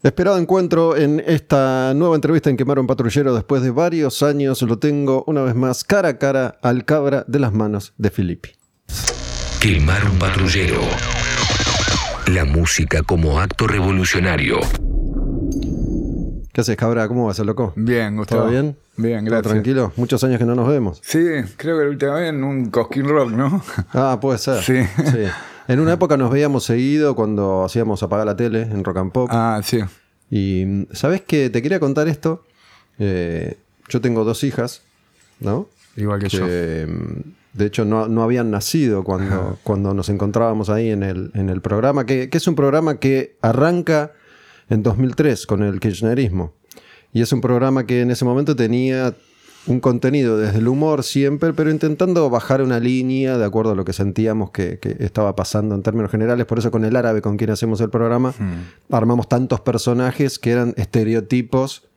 Esperado encuentro en esta nueva entrevista en Quemar un Patrullero. Después de varios años lo tengo una vez más cara a cara al cabra de las manos de Filippi. Quemar un patrullero. La música como acto revolucionario. ¿Qué haces, cabra? ¿Cómo vas, loco? Bien, Gustavo. ¿Todo bien? Bien, ¿Todo gracias. tranquilo? Muchos años que no nos vemos. Sí, creo que la última vez en un Cosquín Rock, ¿no? Ah, puede ser. Sí. En una época nos veíamos seguido cuando hacíamos apagar la tele en Rock and Pop. Ah, sí. Y sabes que te quería contar esto. Eh, yo tengo dos hijas, ¿no? Igual que yo. que de hecho no, no habían nacido cuando, cuando nos encontrábamos ahí en el, en el programa, que, que es un programa que arranca en 2003 con el kirchnerismo. Y es un programa que en ese momento tenía un contenido desde el humor siempre, pero intentando bajar una línea de acuerdo a lo que sentíamos que, que estaba pasando en términos generales. Por eso con el árabe con quien hacemos el programa, armamos tantos personajes que eran estereotipos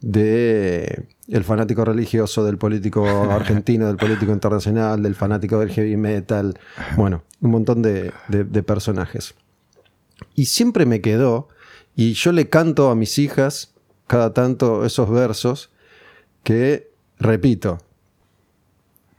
de el fanático religioso, del político argentino, del político internacional, del fanático del heavy metal, bueno, un montón de, de- de personajes. Y siempre me quedó, y yo le canto a mis hijas cada tanto esos versos que, repito,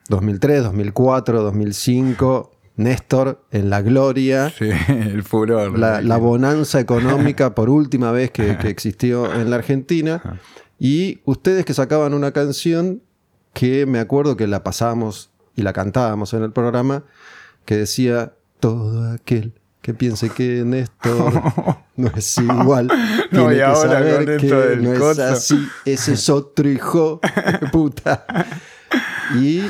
2003, 2004, 2005, Néstor en la gloria, Sí, el furor. la, la bonanza económica por última vez que, que existió en la Argentina. Y ustedes que sacaban una canción que me acuerdo que la pasábamos y la cantábamos en el programa, que decía, todo aquel que piense que Néstor no es igual, No, tiene y que ahora saber con que esto del no es así, ese es otro hijo de puta. Y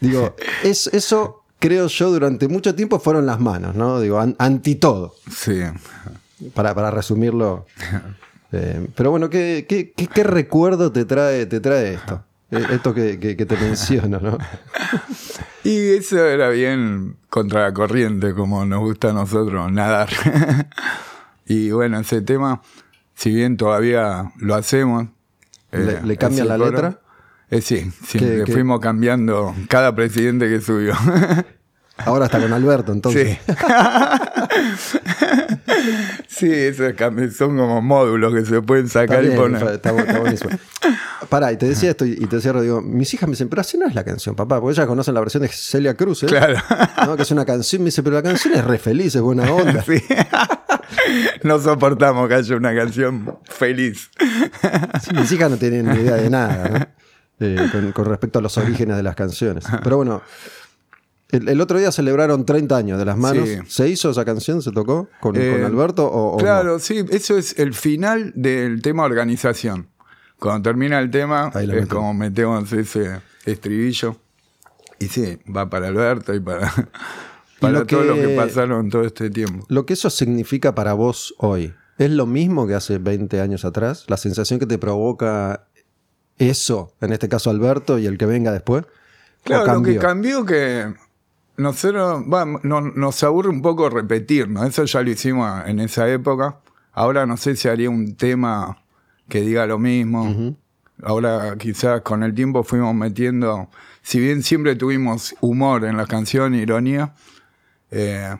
digo, es, eso creo yo durante mucho tiempo fueron las manos, ¿no? Digo, an- anti todo, Sí. para, para resumirlo. Eh, pero bueno, ¿qué, qué, qué- qué recuerdo te trae, te trae esto? Eh, Esto que, que- que te menciono, ¿no? Y eso era bien contra la corriente, como nos gusta a nosotros, nadar. y bueno, ese tema, si bien todavía lo hacemos. ¿Le- le cambian ese la coro, letra? eh, sí, sí, ¿Qué- le qué? fuimos cambiando cada presidente que subió. Ahora está con Alberto, entonces. Sí. sí, esos son como módulos que se pueden sacar y poner. está, está buenísimo. Pará, y te decía esto y te cierro, digo, mis hijas me dicen, pero así no es la canción, papá, porque ellas conocen la versión de Celia Cruz, ¿eh? Claro. ¿no? Que es una canción, me dice, pero la canción es re feliz, es buena onda. Sí. no soportamos que haya una canción feliz. Sí, mis hijas no tienen ni idea de nada, ¿no? Eh, con, con respecto a los orígenes de las canciones. Pero bueno, el, el otro día celebraron 30 años de las manos. Sí. ¿Se hizo esa canción? ¿Se tocó con, Eh, con Alberto? O, o Claro, no? sí, eso es el final del tema organización. Cuando termina el tema, Ahí es como metemos ese estribillo. Y sí, va para Alberto y para, para lo todo lo que- que pasaron todo este tiempo. Lo que eso significa para vos hoy, ¿es lo mismo que hace 20 años atrás? ¿La sensación que te provoca eso, en este caso Alberto, y el que venga después? ¿O Claro, lo que cambió? que nosotros, va, no- nos aburre un poco repetir, ¿no? Eso ya lo hicimos en esa época. Ahora no sé si haría un tema que diga lo mismo. Ahora quizás con el tiempo fuimos metiendo, si bien siempre tuvimos humor en la canción, ironía, eh,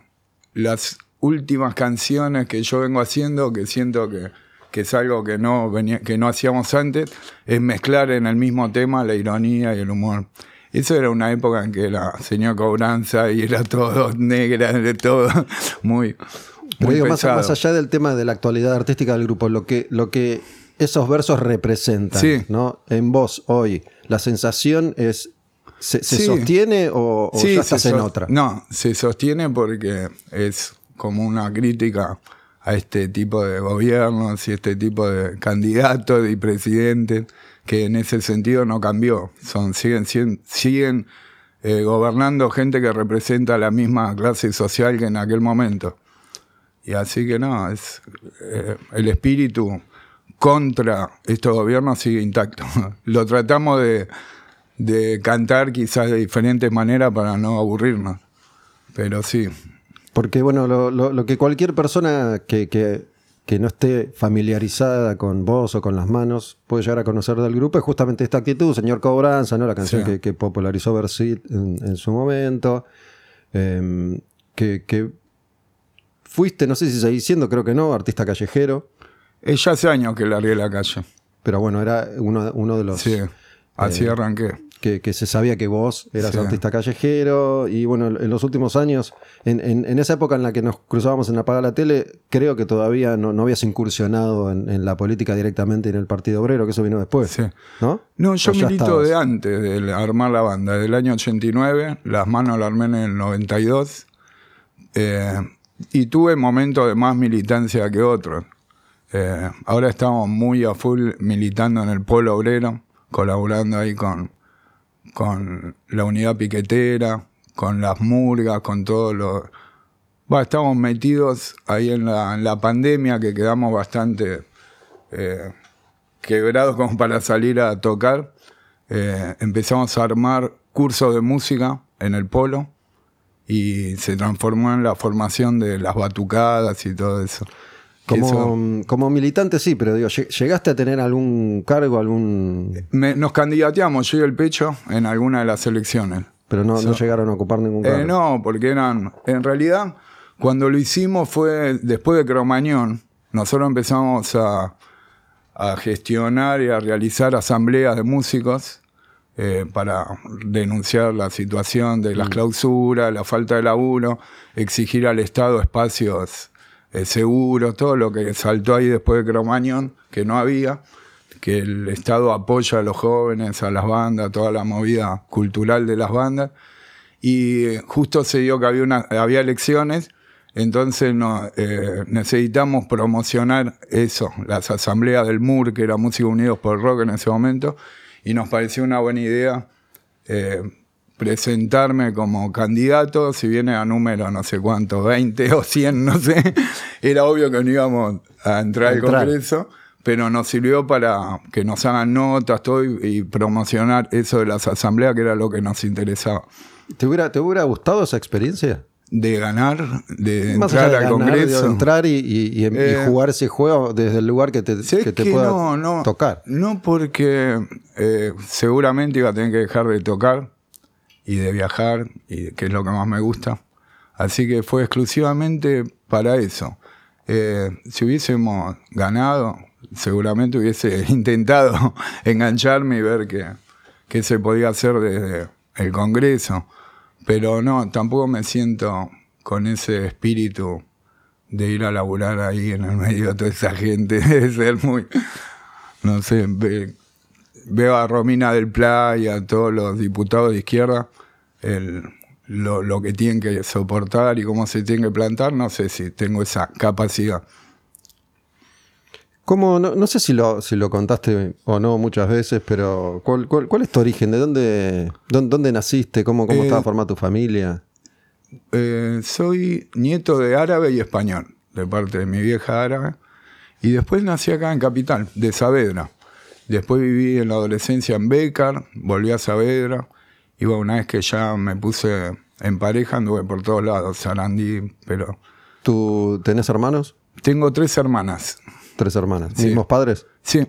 las últimas canciones que yo vengo haciendo, que siento que, que es algo que no, venía, que no hacíamos antes, es mezclar en el mismo tema la ironía y el humor. Eso era una época en que era señor cobranza y era todo negra, era todo muy, Pero muy digo, más, más allá del tema de la actualidad artística del grupo, lo que, lo que esos versos representan, Sí. ¿no? En vos hoy, la sensación es. ¿Se, se Sí. sostiene o, o Sí, ya se estás en sos- otra? No, se sostiene porque es como una crítica a este tipo de gobiernos y este tipo de candidatos y presidentes que en ese sentido no cambió. Son, siguen siguen, siguen eh, gobernando gente que representa la misma clase social que en aquel momento. Y así que no, es eh, el espíritu contra estos gobiernos sigue intacto. Lo tratamos de, de cantar quizás de diferentes maneras para no aburrirnos. Pero sí, Porque, bueno, lo, lo- lo que cualquier persona que, que- que no esté familiarizada con vos o con las manos puede llegar a conocer del grupo es justamente esta actitud, señor Cobranza, ¿no? La canción Sí. que, que popularizó Versit en, en su momento. eh, que, que fuiste, no sé si seguís siendo, creo que no, artista callejero. Es ya hace años que largué la calle. Pero bueno, era uno, uno de los... Sí, así Eh, arranqué. que, que se sabía que vos eras Sí. artista callejero y bueno, en los últimos años, en, en- en esa época en la que nos cruzábamos en Apaga la Tele, creo que todavía no, no habías incursionado en, en la política directamente en el Partido Obrero, que eso vino después, Sí. ¿no? No, yo ¿O ya milito estabas? de antes de armar la banda, del año 89, las manos la armé en el 92, eh, y tuve momentos de más militancia que otros. Eh, ahora estamos muy a full militando en el polo obrero, colaborando ahí con, con la unidad piquetera, con las murgas, con todo lo... Bueno, estamos metidos ahí en la, en la pandemia que quedamos bastante eh, quebrados como para salir a tocar. Eh, empezamos a armar cursos de música en el polo y se transformó en la formación de las batucadas y todo eso. Como, como militante sí, pero digo, ¿lleg- ¿llegaste a tener algún cargo, algún... me- nos candidateamos, yo y el pecho, en alguna de las elecciones. pero no, no llegaron a ocupar ningún cargo? Eh, no, porque eran. En realidad, cuando lo hicimos fue después de Cromañón. Nosotros empezamos a, a gestionar y a realizar asambleas de músicos eh, para denunciar la situación de las clausuras, la falta de laburo, exigir al Estado espacios eh, seguros, todo lo que saltó ahí después de Cromañón, que no había que el Estado apoya a los jóvenes, a las bandas, toda la movida cultural de las bandas. Y justo se dio que había, había elecciones, entonces no, eh, necesitamos promocionar eso, las asambleas del MUR, que era Músicos Unidos por el Rock en ese momento, y nos pareció una buena idea eh, presentarme como candidato, si viene a número no sé cuánto, 20 o 100, no sé, era obvio que no íbamos a entrar al Entrar. Congreso, pero nos sirvió para que nos hagan notas todo y, y promocionar eso de las asambleas, que era lo que nos interesaba. ¿Te hubiera, ¿Te hubiera gustado esa experiencia? De ganar, de Más entrar de al ganar, Congreso. de entrar y, y Eh, jugar ese juego desde el lugar que te, que te que pueda no, no, tocar. No porque eh, seguramente iba a tener que dejar de tocar y de viajar, y que es lo que más me gusta. Así que fue exclusivamente para eso. Eh, si hubiésemos ganado, seguramente hubiese intentado engancharme y ver qué, qué se podía hacer desde el Congreso. Pero no, tampoco me siento con ese espíritu de ir a laburar ahí en el medio de toda esa gente. Debe ser muy. No sé, ve- veo a Romina del Pla y a todos los diputados de izquierda, el- lo, lo que tienen que soportar y cómo se tienen que plantar. No sé si tengo esa capacidad. ¿Cómo? No, no sé si lo, si lo contaste o no muchas veces, pero ¿cuál, cuál, cuál es tu origen? ¿De dónde, dónde, dónde naciste? ¿Cómo, cómo Eh, estaba formada tu familia? Eh, soy nieto de árabe y español, de parte de mi vieja árabe. Y después nací acá en Capital, de Saavedra. Después viví en la adolescencia en Bécar, volví a Saavedra. Y bueno, una vez que ya me puse en pareja, anduve por todos lados, Sarandí, pero... ¿Tú tenés hermanos? Tengo tres hermanas. Tres hermanas. Sí. ¿Mismos padres? Sí,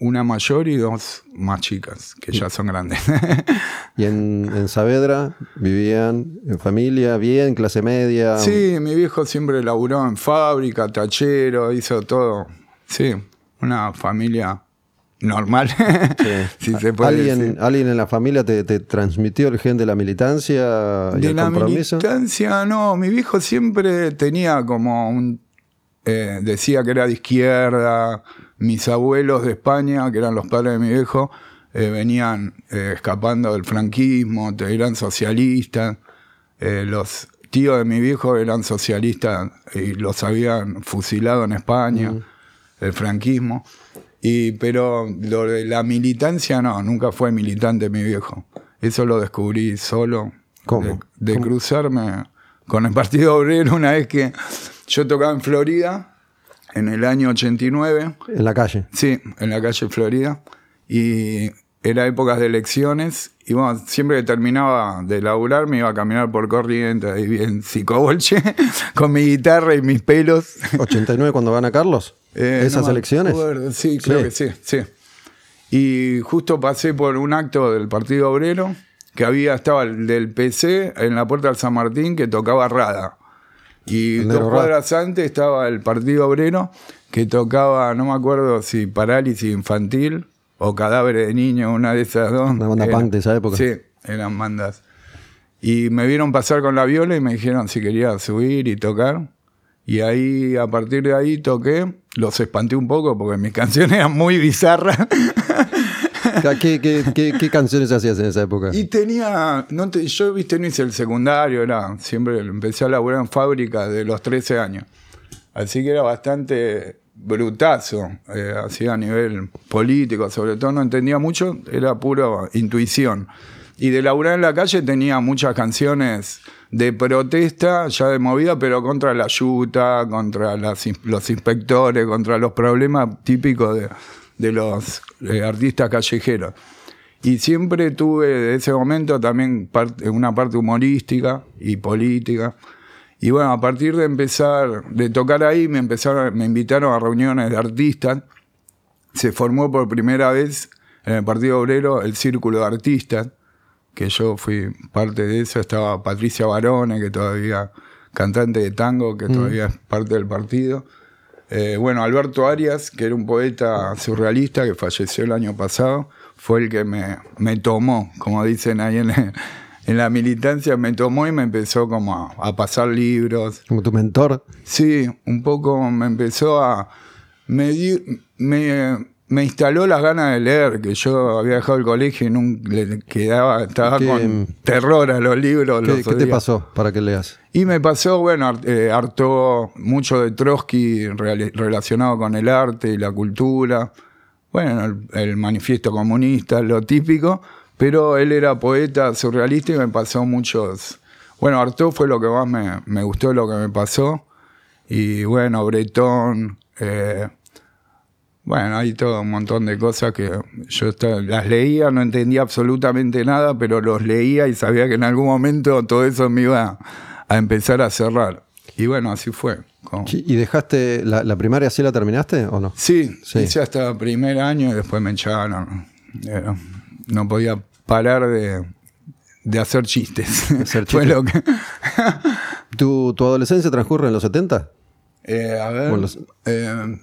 una mayor y dos más chicas, que ya son grandes. ¿Y en, en Saavedra vivían en familia, bien, clase media? Sí, mi viejo siempre laburó en fábrica, tachero, hizo todo. Sí, una familia normal, si se puede ¿Alguien, decir. ¿Alguien en la familia te, te transmitió el gen de la militancia y De el la compromiso? militancia, no, mi viejo siempre tenía como un... eh, decía que era de izquierda, mis abuelos de España, que eran los padres de mi viejo, eh, venían eh, escapando del franquismo, eran socialistas, eh, los tíos de mi viejo eran socialistas y los habían fusilado en España, el franquismo. Y, pero lo de la militancia no, nunca fue militante mi viejo. Eso lo descubrí solo. ¿Cómo? De, de cruzarme con el Partido Obrero una vez que yo tocaba en Florida, en el año 89. En la calle. Sí, en la calle Florida. Y era épocas de elecciones. Y bueno, siempre que terminaba de laburar me iba a caminar por corriente, ahí bien psicobolche, con mi guitarra y mis pelos. ¿89 cuando gana Carlos? Eh, ¿Esas no elecciones? acuerdo. Sí, creo Sí. que sí, sí. Y justo pasé por un acto del Partido Obrero que había, estaba el del PC en la puerta del San Martín que tocaba Rada. Y El dos cuadras antes estaba el Partido Obrero, que tocaba, no me acuerdo si parálisis infantil o cadáver de niño, una de esas dos. Una banda Era- punk de esa época. Sí, eran bandas. Y me vieron pasar con la viola y me dijeron si quería subir y tocar. Y ahí, a partir de ahí, toqué. Los espanté un poco porque mis canciones eran muy bizarras. ¿Qué, qué, qué, qué canciones hacías en esa época? Y tenía, no te- yo viste, no hice el secundario, era, siempre empecé a laburar en fábrica de los 13 años. Así que era bastante brutazo, eh, así a nivel político, sobre todo no entendía mucho, era pura intuición. Y de laburar en la calle tenía muchas canciones de protesta, ya de movida, pero contra la yuta, contra los inspectores, contra los problemas típicos de, los eh, artistas callejeros. Y siempre tuve de ese momento también una parte humorística y política. Y bueno, a partir de empezar, de tocar ahí, me empezaron, me invitaron a reuniones de artistas. Se formó por primera vez en el Partido Obrero el Círculo de Artistas, que yo fui parte de eso. Estaba Patricia Barone, que todavía cantante de tango, que todavía es parte del partido. Eh, bueno, Alberto Arias, que era un poeta surrealista que falleció el año pasado, fue el que me, me tomó, como dicen ahí en, en la militancia, me tomó y me empezó como a, a pasar libros. Como tu mentor. Sí, un poco me empezó a... Me, di- me, me instaló las ganas de leer, que yo había dejado el colegio y nunca le quedaba, estaba ¿Qué- con terror a los libros. ¿Qué, los qué te pasó para que leas? Y me pasó, bueno, eh, hartó mucho de Trotsky relacionado con el arte y la cultura. Bueno, el, el manifiesto comunista, lo típico. Pero él era poeta surrealista y me pasó muchos. Bueno, Artaud fue lo que más me, me gustó lo que me pasó. Y bueno, Breton. eh, bueno, hay todo un montón de cosas que yo las leía, no entendía absolutamente nada, pero los leía y sabía que en algún momento todo eso me iba a empezar a cerrar. Y bueno, así fue. ¿Y dejaste la, la primaria así la terminaste o no? Sí, Sí. hice hasta primer año y después me echaron. Eh, no podía parar de, de hacer chistes. hacer Fue lo que. ¿Tu, tu adolescencia transcurre en los 70? Eh, a ver. Los- eh,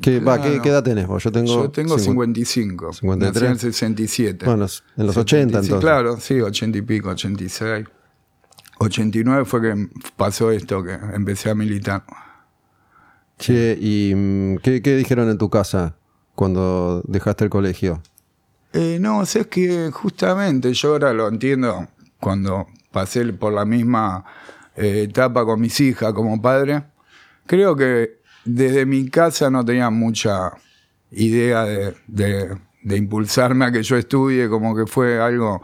¿Qué, va, ¿qué, qué edad tenés vos? Yo tengo, yo tengo 50. 55. 53. Nací en el 67. Bueno, en los 80 entonces. Claro, sí, 80 y pico, 86. 89 fue que pasó esto, que empecé a militar. Che, ¿y mm, qué, qué dijeron en tu casa cuando dejaste el colegio? Eh, no, o sea, es que justamente yo ahora lo entiendo cuando pasé por la misma eh, etapa con mis hijas como padre. Creo que desde mi casa no tenía mucha idea de, impulsarme a que yo estudie, como que fue algo...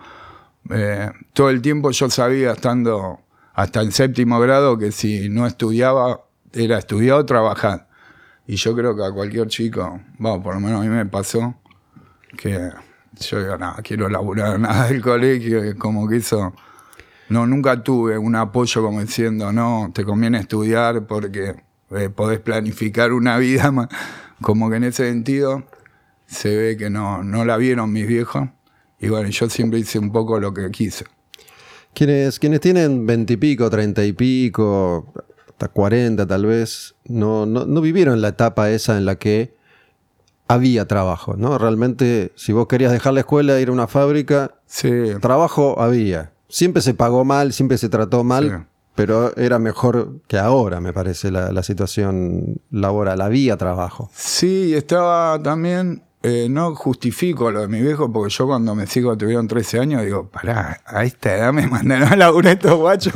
eh, todo el tiempo yo sabía, estando hasta el séptimo grado, que si no estudiaba, era estudiar o trabajar. Y yo creo que a cualquier chico, bueno, por lo menos a mí me pasó, que yo digo, nada, quiero laburar nada del colegio, como que eso, no, nunca tuve un apoyo como diciendo, no, te conviene estudiar porque eh, podés planificar una vida más, como que en ese sentido se ve que no, no la vieron mis viejos, y bueno, yo siempre hice un poco lo que quise. Quienes, quienes tienen 20 y pico, 30 y pico, hasta 40 tal vez, no, no, no vivieron la etapa esa en la que había trabajo, ¿no? Realmente, si vos querías dejar la escuela ir a una fábrica, Sí, trabajo había. Siempre se pagó mal, siempre se trató mal. Pero era mejor que ahora, me parece, la, la situación laboral. Había trabajo. Sí, estaba también, eh, no justifico lo de mi viejo, porque yo cuando mis hijos tuvieron 13 años, digo, pará, a esta edad me mandaron a laburar estos guachos.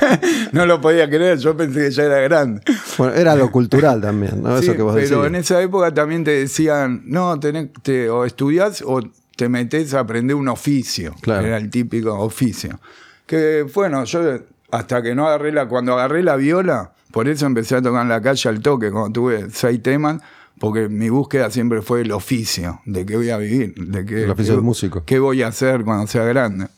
no lo podía creer, yo pensé que ya era grande. Bueno, era lo cultural también, ¿no? Sí, Eso que vos pero decías. en esa época también te decían, no, tenés, te- o estudiás o te metés a aprender un oficio. Claro. Era el típico oficio. Que bueno, yo hasta que no agarré la, cuando agarré la viola, por eso empecé a tocar en la calle al toque, cuando tuve seis temas, porque mi búsqueda siempre fue el oficio, de qué voy a vivir, de qué, El oficio qué- del músico. qué voy a hacer cuando sea grande.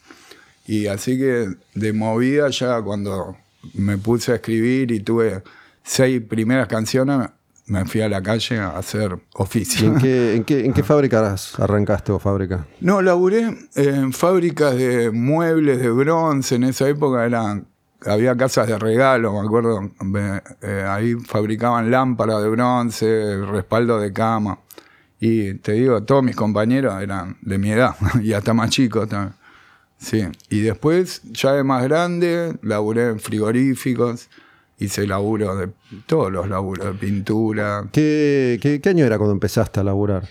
Y así que de movida ya cuando me puse a escribir y tuve seis primeras canciones, me fui a la calle a hacer ¿Y oficio. en qué, en qué, en qué fábricas arrancaste o fábrica? No, laburé en fábricas de muebles de bronce, en esa época eran había casas de regalo, me acuerdo, me- eh, ahí fabricaban lámparas de bronce, respaldo de cama. Y te digo, todos mis compañeros eran de mi edad y hasta más chicos también. Sí, y después, ya de más grande, laburé en frigoríficos, hice laburo de todos los laburos, de pintura. ¿Qué, qué, qué año era cuando empezaste a laburar?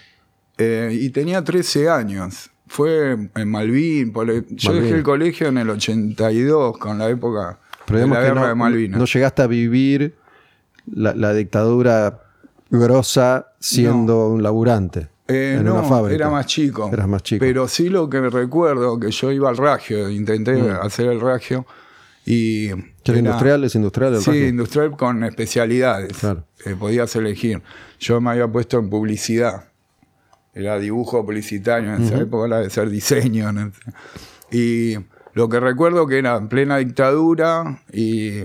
Eh, y tenía 13 años. Fue en Malvin. yo Malvin. dejé el colegio en el 82, con la época Pero de la guerra no, de Malvinas. no llegaste a vivir la, la dictadura grosa siendo un laburante Eh, en no, una fábrica. era más chico. Eras más chico. Pero sí lo que recuerdo, que yo iba al ragio, intenté Mm. hacer el ragio. Y ¿Que era era- industrial? ¿Es industrial el Sí, ragio? industrial con especialidades. Claro. Eh, podías elegir. Yo me había puesto en publicidad. Era dibujo publicitario en esa época, era de ser diseño. ¿no? Y lo que recuerdo que era en plena dictadura y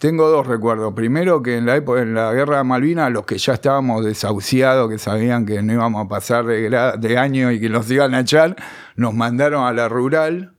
tengo dos recuerdos. Primero que en la época, en la guerra de Malvinas, los que ya estábamos desahuciados, que sabían que no íbamos a pasar de, de año y que nos iban a echar, nos mandaron a la rural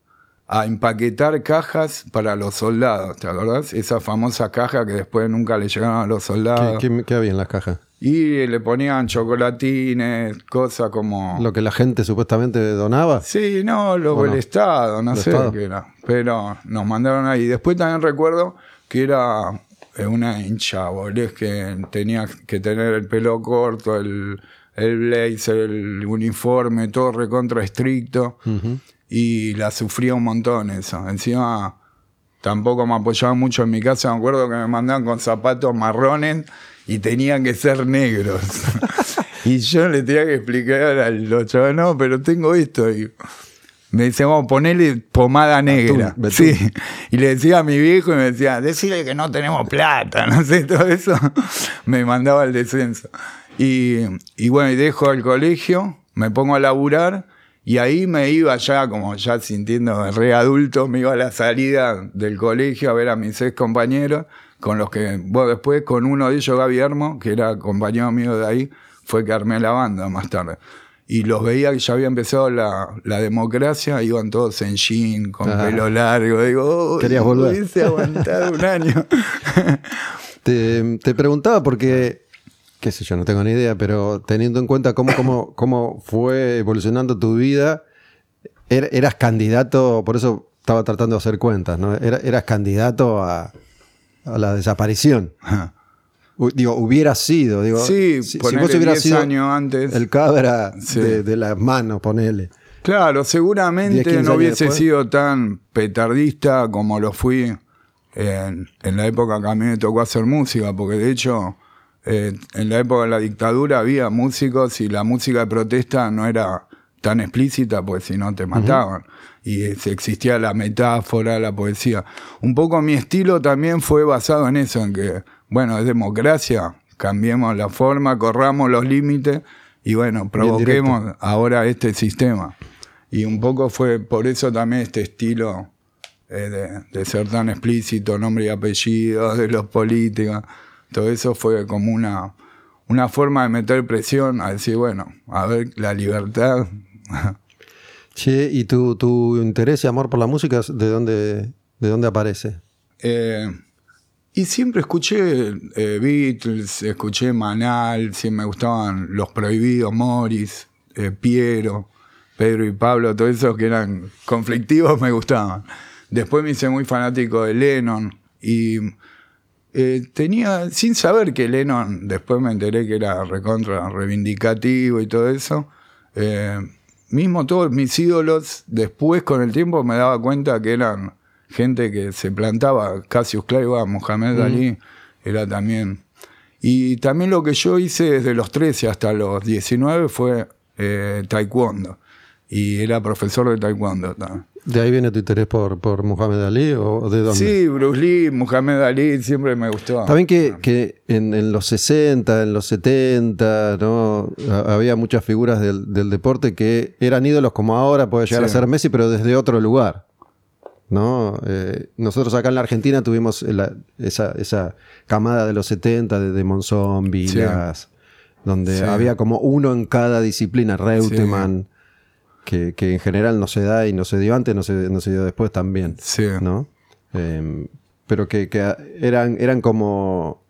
a empaquetar cajas para los soldados, ¿te acordás? Esa famosa caja que después nunca le llegaron a los ¿Qué, soldados. qué- qué había en las cajas? Y le ponían chocolatines, cosas como... ¿Lo que la gente supuestamente donaba? Sí, no, lo ¿O del no? Estado, no ¿El sé Estado? qué era. Pero nos mandaron ahí. Después también recuerdo que era eh, una hincha, bolés, que tenía que tener el pelo corto, el, el blazer, el uniforme, todo recontra estricto. Y la sufría un montón eso. Encima tampoco me apoyaban mucho en mi casa. Me acuerdo que me mandaban con zapatos marrones y tenían que ser negros. y yo le tenía que explicar a los chavos, no, pero tengo esto. Y me decía, vamos, ponele pomada negra. betún. Sí. Y le decía a mi viejo y me decía, decirle que no tenemos plata, no sé, todo eso. me mandaba al descenso. Y, y bueno, y dejo el colegio, me pongo a laburar y ahí me iba ya, como ya sintiendo re adulto, me iba a la salida del colegio a ver a mis ex compañeros, con los que, bueno, después con uno de ellos, Gaby Hermo, que era compañero mío de ahí, fue que armé la banda más tarde. Y los veía que ya había empezado la, la democracia, iban todos en jean, con Ah. pelo largo. Digo, "Uy, Querías volver". Aguantado un año. Te, te preguntaba porque, qué sé yo, no tengo ni idea, pero teniendo en cuenta cómo, cómo, cómo fue evolucionando tu vida, er- eras candidato, por eso estaba tratando de hacer cuentas, ¿no? Era- eras candidato a, a la desaparición. U- digo, hubiera sido, digo, Sí, si, si vos hubieras 10 sido años antes. el cabra Sí. de, de las manos, ponele. Claro, 10, seguramente 15 no hubiese después. sido tan petardista como lo fui en, en la época que a mí me tocó hacer música, porque de hecho eh, en la época de la dictadura había músicos y la música de protesta no era tan explícita, pues si no te mataban. Y eh, existía la metáfora, la poesía. Un poco mi estilo también fue basado en eso, en que, bueno, es democracia, cambiemos la forma, corramos los límites y bueno, provoquemos ahora este sistema. Y un poco fue por eso también este estilo eh, de, de ser tan explícito, nombre y apellido de los políticos. Todo eso fue como una, una forma de meter presión a decir, bueno, a ver, la libertad. Che, ¿y tu, tu interés y amor por la música, de dónde, de dónde aparece? Eh, y siempre escuché eh, Beatles, escuché Manal, sí, me gustaban Los Prohibidos, Morris, eh, Piero, Pedro y Pablo, todos esos que eran conflictivos me gustaban. Después me hice muy fanático de Lennon y eh, tenía, sin saber que Lennon, después me enteré que era recontra reivindicativo y todo eso, eh, mismo todos mis ídolos, después con el tiempo me daba cuenta que eran gente que se plantaba, Cassius Clay, Mohamed Ali, era también. Y también lo que yo hice desde los 13 hasta los 19 fue eh, taekwondo. Y era profesor de taekwondo también. ¿De ahí viene tu interés por, por Muhammad Ali o de dónde? Sí, Bruce Lee, Mohamed Ali, siempre me gustó. También que, que en, en los 60, en los 70, ¿no? Ha- había muchas figuras del, del deporte que eran ídolos como ahora, puede llegar Sí. a ser Messi, pero desde otro lugar. ¿no? Eh, nosotros acá en la Argentina tuvimos la- esa, esa camada de los 70 de Demon Zombie, Sí. las- donde Sí. había como uno en cada disciplina, Reutemann, que, que en general no se da y no se dio antes, no se, no se dio después también. Sí. ¿no? eh, pero que, que eran, eran como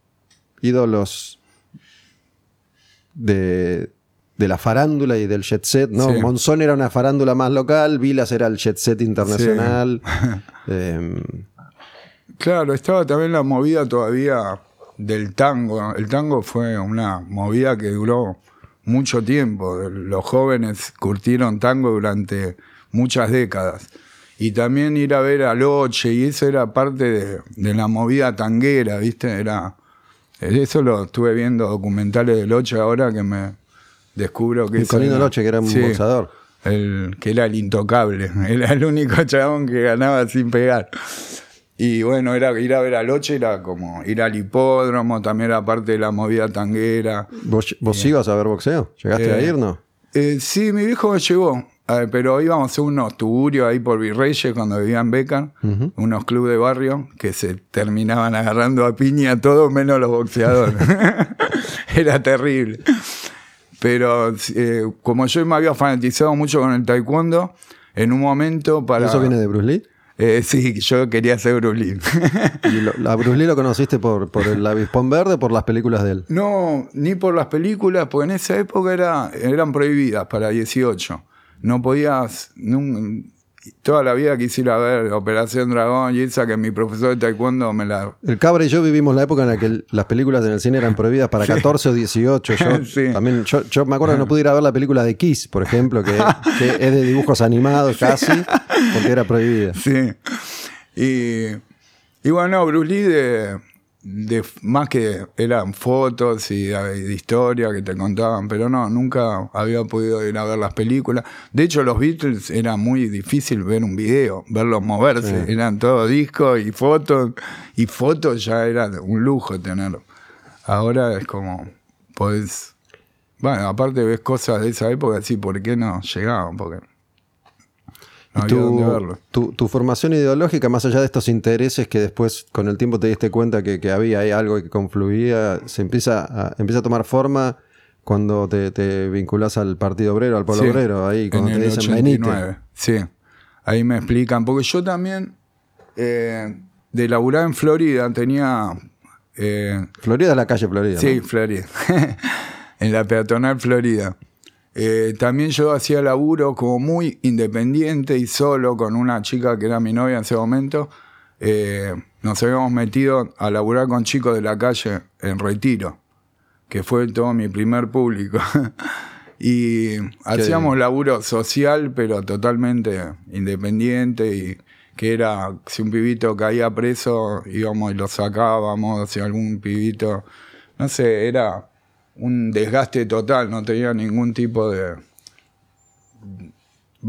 ídolos de, de la farándula y del jet set, ¿no? Sí. Monzón era una farándula más local, Vilas era el jet set internacional. Eh, Claro, estaba también la movida todavía del tango. El tango fue una movida que duró mucho tiempo. Los jóvenes curtieron tango durante muchas décadas. Y también ir a ver a Loche, y eso era parte de, de la movida tanguera, ¿viste? Era, eso lo estuve viendo documentales de Loche ahora que me descubro que y eso Colino era- Loche, que era un Sí, el, que era el intocable, era el único chabón que ganaba sin pegar. Y bueno, era ir a ver a Loche era como ir al hipódromo, también era parte de la movida tanguera. ¿Vos, vos ibas a ver boxeo? ¿Llegaste a Eh, ir, no? Eh, sí, mi viejo me llevó, pero íbamos a hacer unos tuburios ahí por Virreyes cuando vivía en Becar, unos clubes de barrio que se terminaban agarrando a piña todos menos los boxeadores. Era terrible. Pero eh, como yo me había fanatizado mucho con el taekwondo, en un momento para... ¿Eso viene de Bruce Lee? Eh, sí, yo quería ser Bruce Lee. ¿Y lo- ¿A Bruce Lee lo conociste por, por el avispón verde o por las películas de él? No, ni por las películas, porque en esa época era, eran prohibidas para 18. No podías, toda la vida quisiera ver Operación Dragón y esa que mi profesor de taekwondo me la... El Cabra y yo vivimos la época en la que las películas en el cine eran prohibidas para 14 o 18. Yo, Sí. también, yo, yo me acuerdo que no pude ir a ver la película de Kiss, por ejemplo, que, que es de dibujos animados casi, porque era prohibida. Sí. Y, y bueno, Bruce Lee de, de- más que eran fotos y de, historia que te contaban, pero no, nunca había podido ir a ver las películas. De hecho, los Beatles era muy difícil ver un video, verlos moverse. Eran todos discos y fotos, y fotos ya era un lujo tenerlo. Ahora es como, podés... Bueno, aparte ves cosas de esa época, sí, ¿por qué no llegaban? Porque no tu, tu, tu formación ideológica, más allá de estos intereses que después con el tiempo te diste cuenta que, que había ahí algo que confluía, se empieza a, empieza a tomar forma cuando te, te vinculas al Partido Obrero, al Sí, Obrero, ahí cuando en te el dicen 89. venite. Sí, ahí me explican. Porque yo también, eh, de laburar en Florida, tenía. eh, Florida es la calle Florida. sí, ¿no? Florida. en la peatonal Florida. Eh, también yo hacía laburo como muy independiente y solo con una chica que era mi novia en ese momento. Eh, nos habíamos metido a laburar con chicos de la calle en Retiro, que fue todo mi primer público. y hacíamos laburo social, pero totalmente independiente y que era, si un pibito caía preso, íbamos y lo sacábamos, si algún pibito, no sé, era un desgaste total, no tenía ningún tipo de...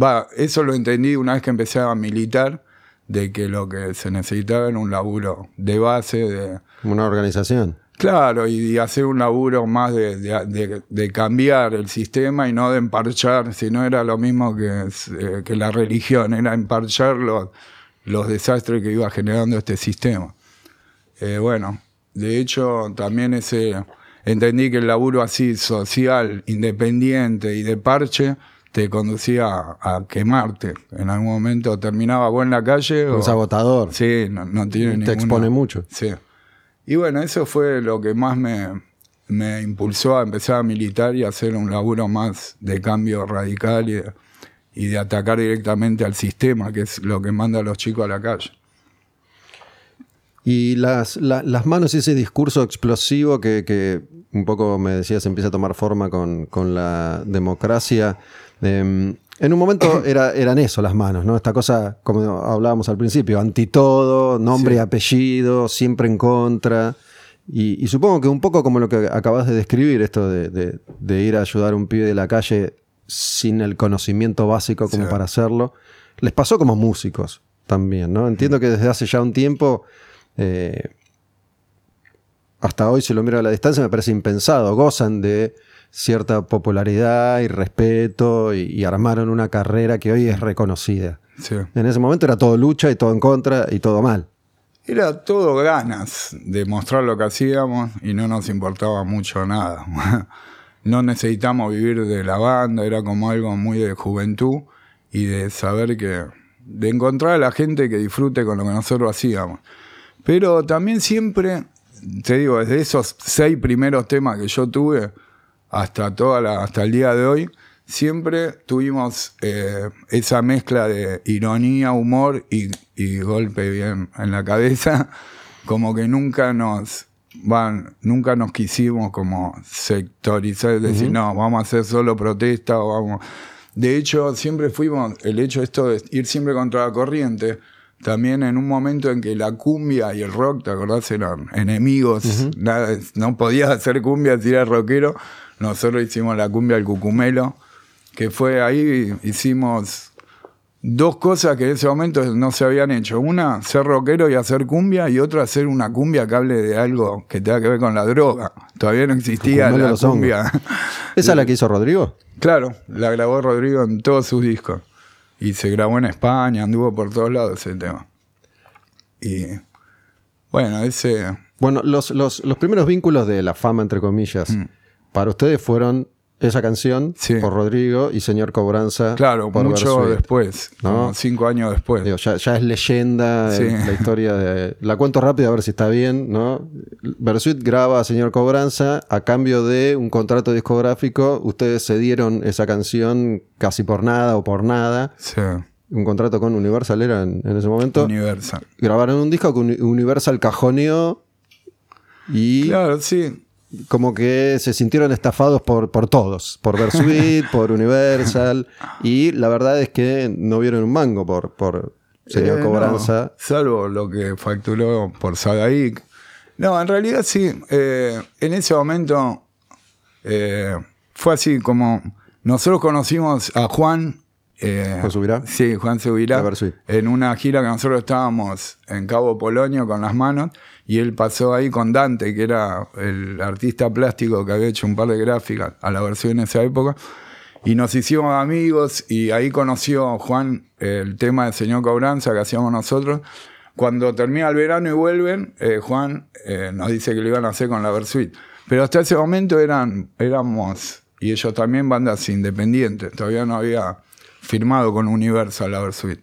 Va, eso lo entendí una vez que empecé a militar, de que lo que se necesitaba era un laburo de base, de, Como una organización. Claro, y hacer un laburo más de, de- de- de cambiar el sistema y no de emparchar, si no era lo mismo que, eh, que la religión, era emparchar los, los desastres que iba generando este sistema. Eh, bueno, de hecho también ese entendí que el laburo así social, independiente y de parche te conducía a, a quemarte. En algún momento terminaba vos en la calle o... Es agotador. Sí, no, no tiene Te ninguna- expone mucho. Sí. Y bueno, eso fue lo que más me, me impulsó a empezar a militar y a hacer un laburo más de cambio radical y de atacar directamente al sistema, que es lo que manda a los chicos a la calle. Y las, la- las manos y ese discurso explosivo que, que un poco me decías empieza a tomar forma con, con la democracia. em, en un momento era, eran eso las manos, ¿no? Esta cosa, como hablábamos al principio, anti todo, nombre y apellido, siempre en contra. Y, y supongo que un poco como lo que acabas de describir, esto de, de- de ir a ayudar a un pibe de la calle sin el conocimiento básico como Sí. para hacerlo, les pasó como músicos también, ¿no? Entiendo que desde hace ya un tiempo eh, hasta hoy, si lo miro a la distancia, me parece impensado. Gozan de cierta popularidad y respeto y, y armaron una carrera que hoy es reconocida. Sí. En ese momento era todo lucha y todo en contra y todo mal. Era todo ganas de mostrar lo que hacíamos y no nos importaba mucho nada. No necesitamos vivir de la banda, era como algo muy de juventud y de saber que de encontrar a la gente que disfrute con lo que nosotros hacíamos. Pero también siempre, te digo, desde esos seis primeros temas que yo tuve hasta, toda la, hasta el día de hoy, siempre tuvimos eh, esa mezcla de ironía, humor y, y golpe bien en la cabeza, como que nunca nos van, nunca nos quisimos como sectorizar, decir, no, vamos a hacer solo protesta o vamos. De hecho, siempre fuimos, el hecho de esto de ir siempre contra la corriente, también en un momento en que la cumbia y el rock, ¿te acordás? Eran enemigos, nada, no podías hacer cumbia si eras rockero. Nosotros hicimos la cumbia al cucumelo, que fue ahí, hicimos dos cosas que en ese momento no se habían hecho. Una, ser rockero y hacer cumbia, y otra, hacer una cumbia que hable de algo que tenga que ver con la droga. Todavía no existía la cumbia. ¿Esa es la que hizo Rodrigo? Claro, la grabó Rodrigo en todos sus discos. Y se grabó en España, anduvo por todos lados ese tema. Y bueno, ese... Bueno, los, los, primeros vínculos de la fama, entre comillas, mm. para ustedes fueron esa canción por Rodrigo y Señor Cobranza. Claro, mucho después, ¿no? cinco años después. ya, es leyenda la historia de. La cuento rápido a ver si está bien, ¿no? Versuit graba a Señor Cobranza a cambio de un contrato discográfico. Ustedes se dieron esa canción casi por nada o por nada. Sí. Un contrato con Universal era en, ese momento. Universal. Grabaron un disco que Universal cajoneó y. Claro, sí como que se sintieron estafados por, por todos, por Versuit, por Universal, y la verdad es que no vieron un mango por, por señor eh, Cobranza. salvo lo que facturó por Sadaik. No, en realidad sí, eh, en ese momento eh, fue así como nosotros conocimos a Juan. ¿Juan Subirá? Sí, Juan Subirá. En una gira que nosotros estábamos en Cabo Polonio con las manos y él pasó ahí con Dante, que era el artista plástico que había hecho un par de gráficas a la versión en esa época. Y nos hicimos amigos y ahí conoció Juan el tema del Señor Cobranza que hacíamos nosotros. Cuando termina el verano y vuelven, eh, Juan eh, nos dice que lo iban a hacer con la Versuit. Pero hasta ese momento eran, éramos, y ellos también, bandas independientes. Todavía no había firmado con Universal la Versuit.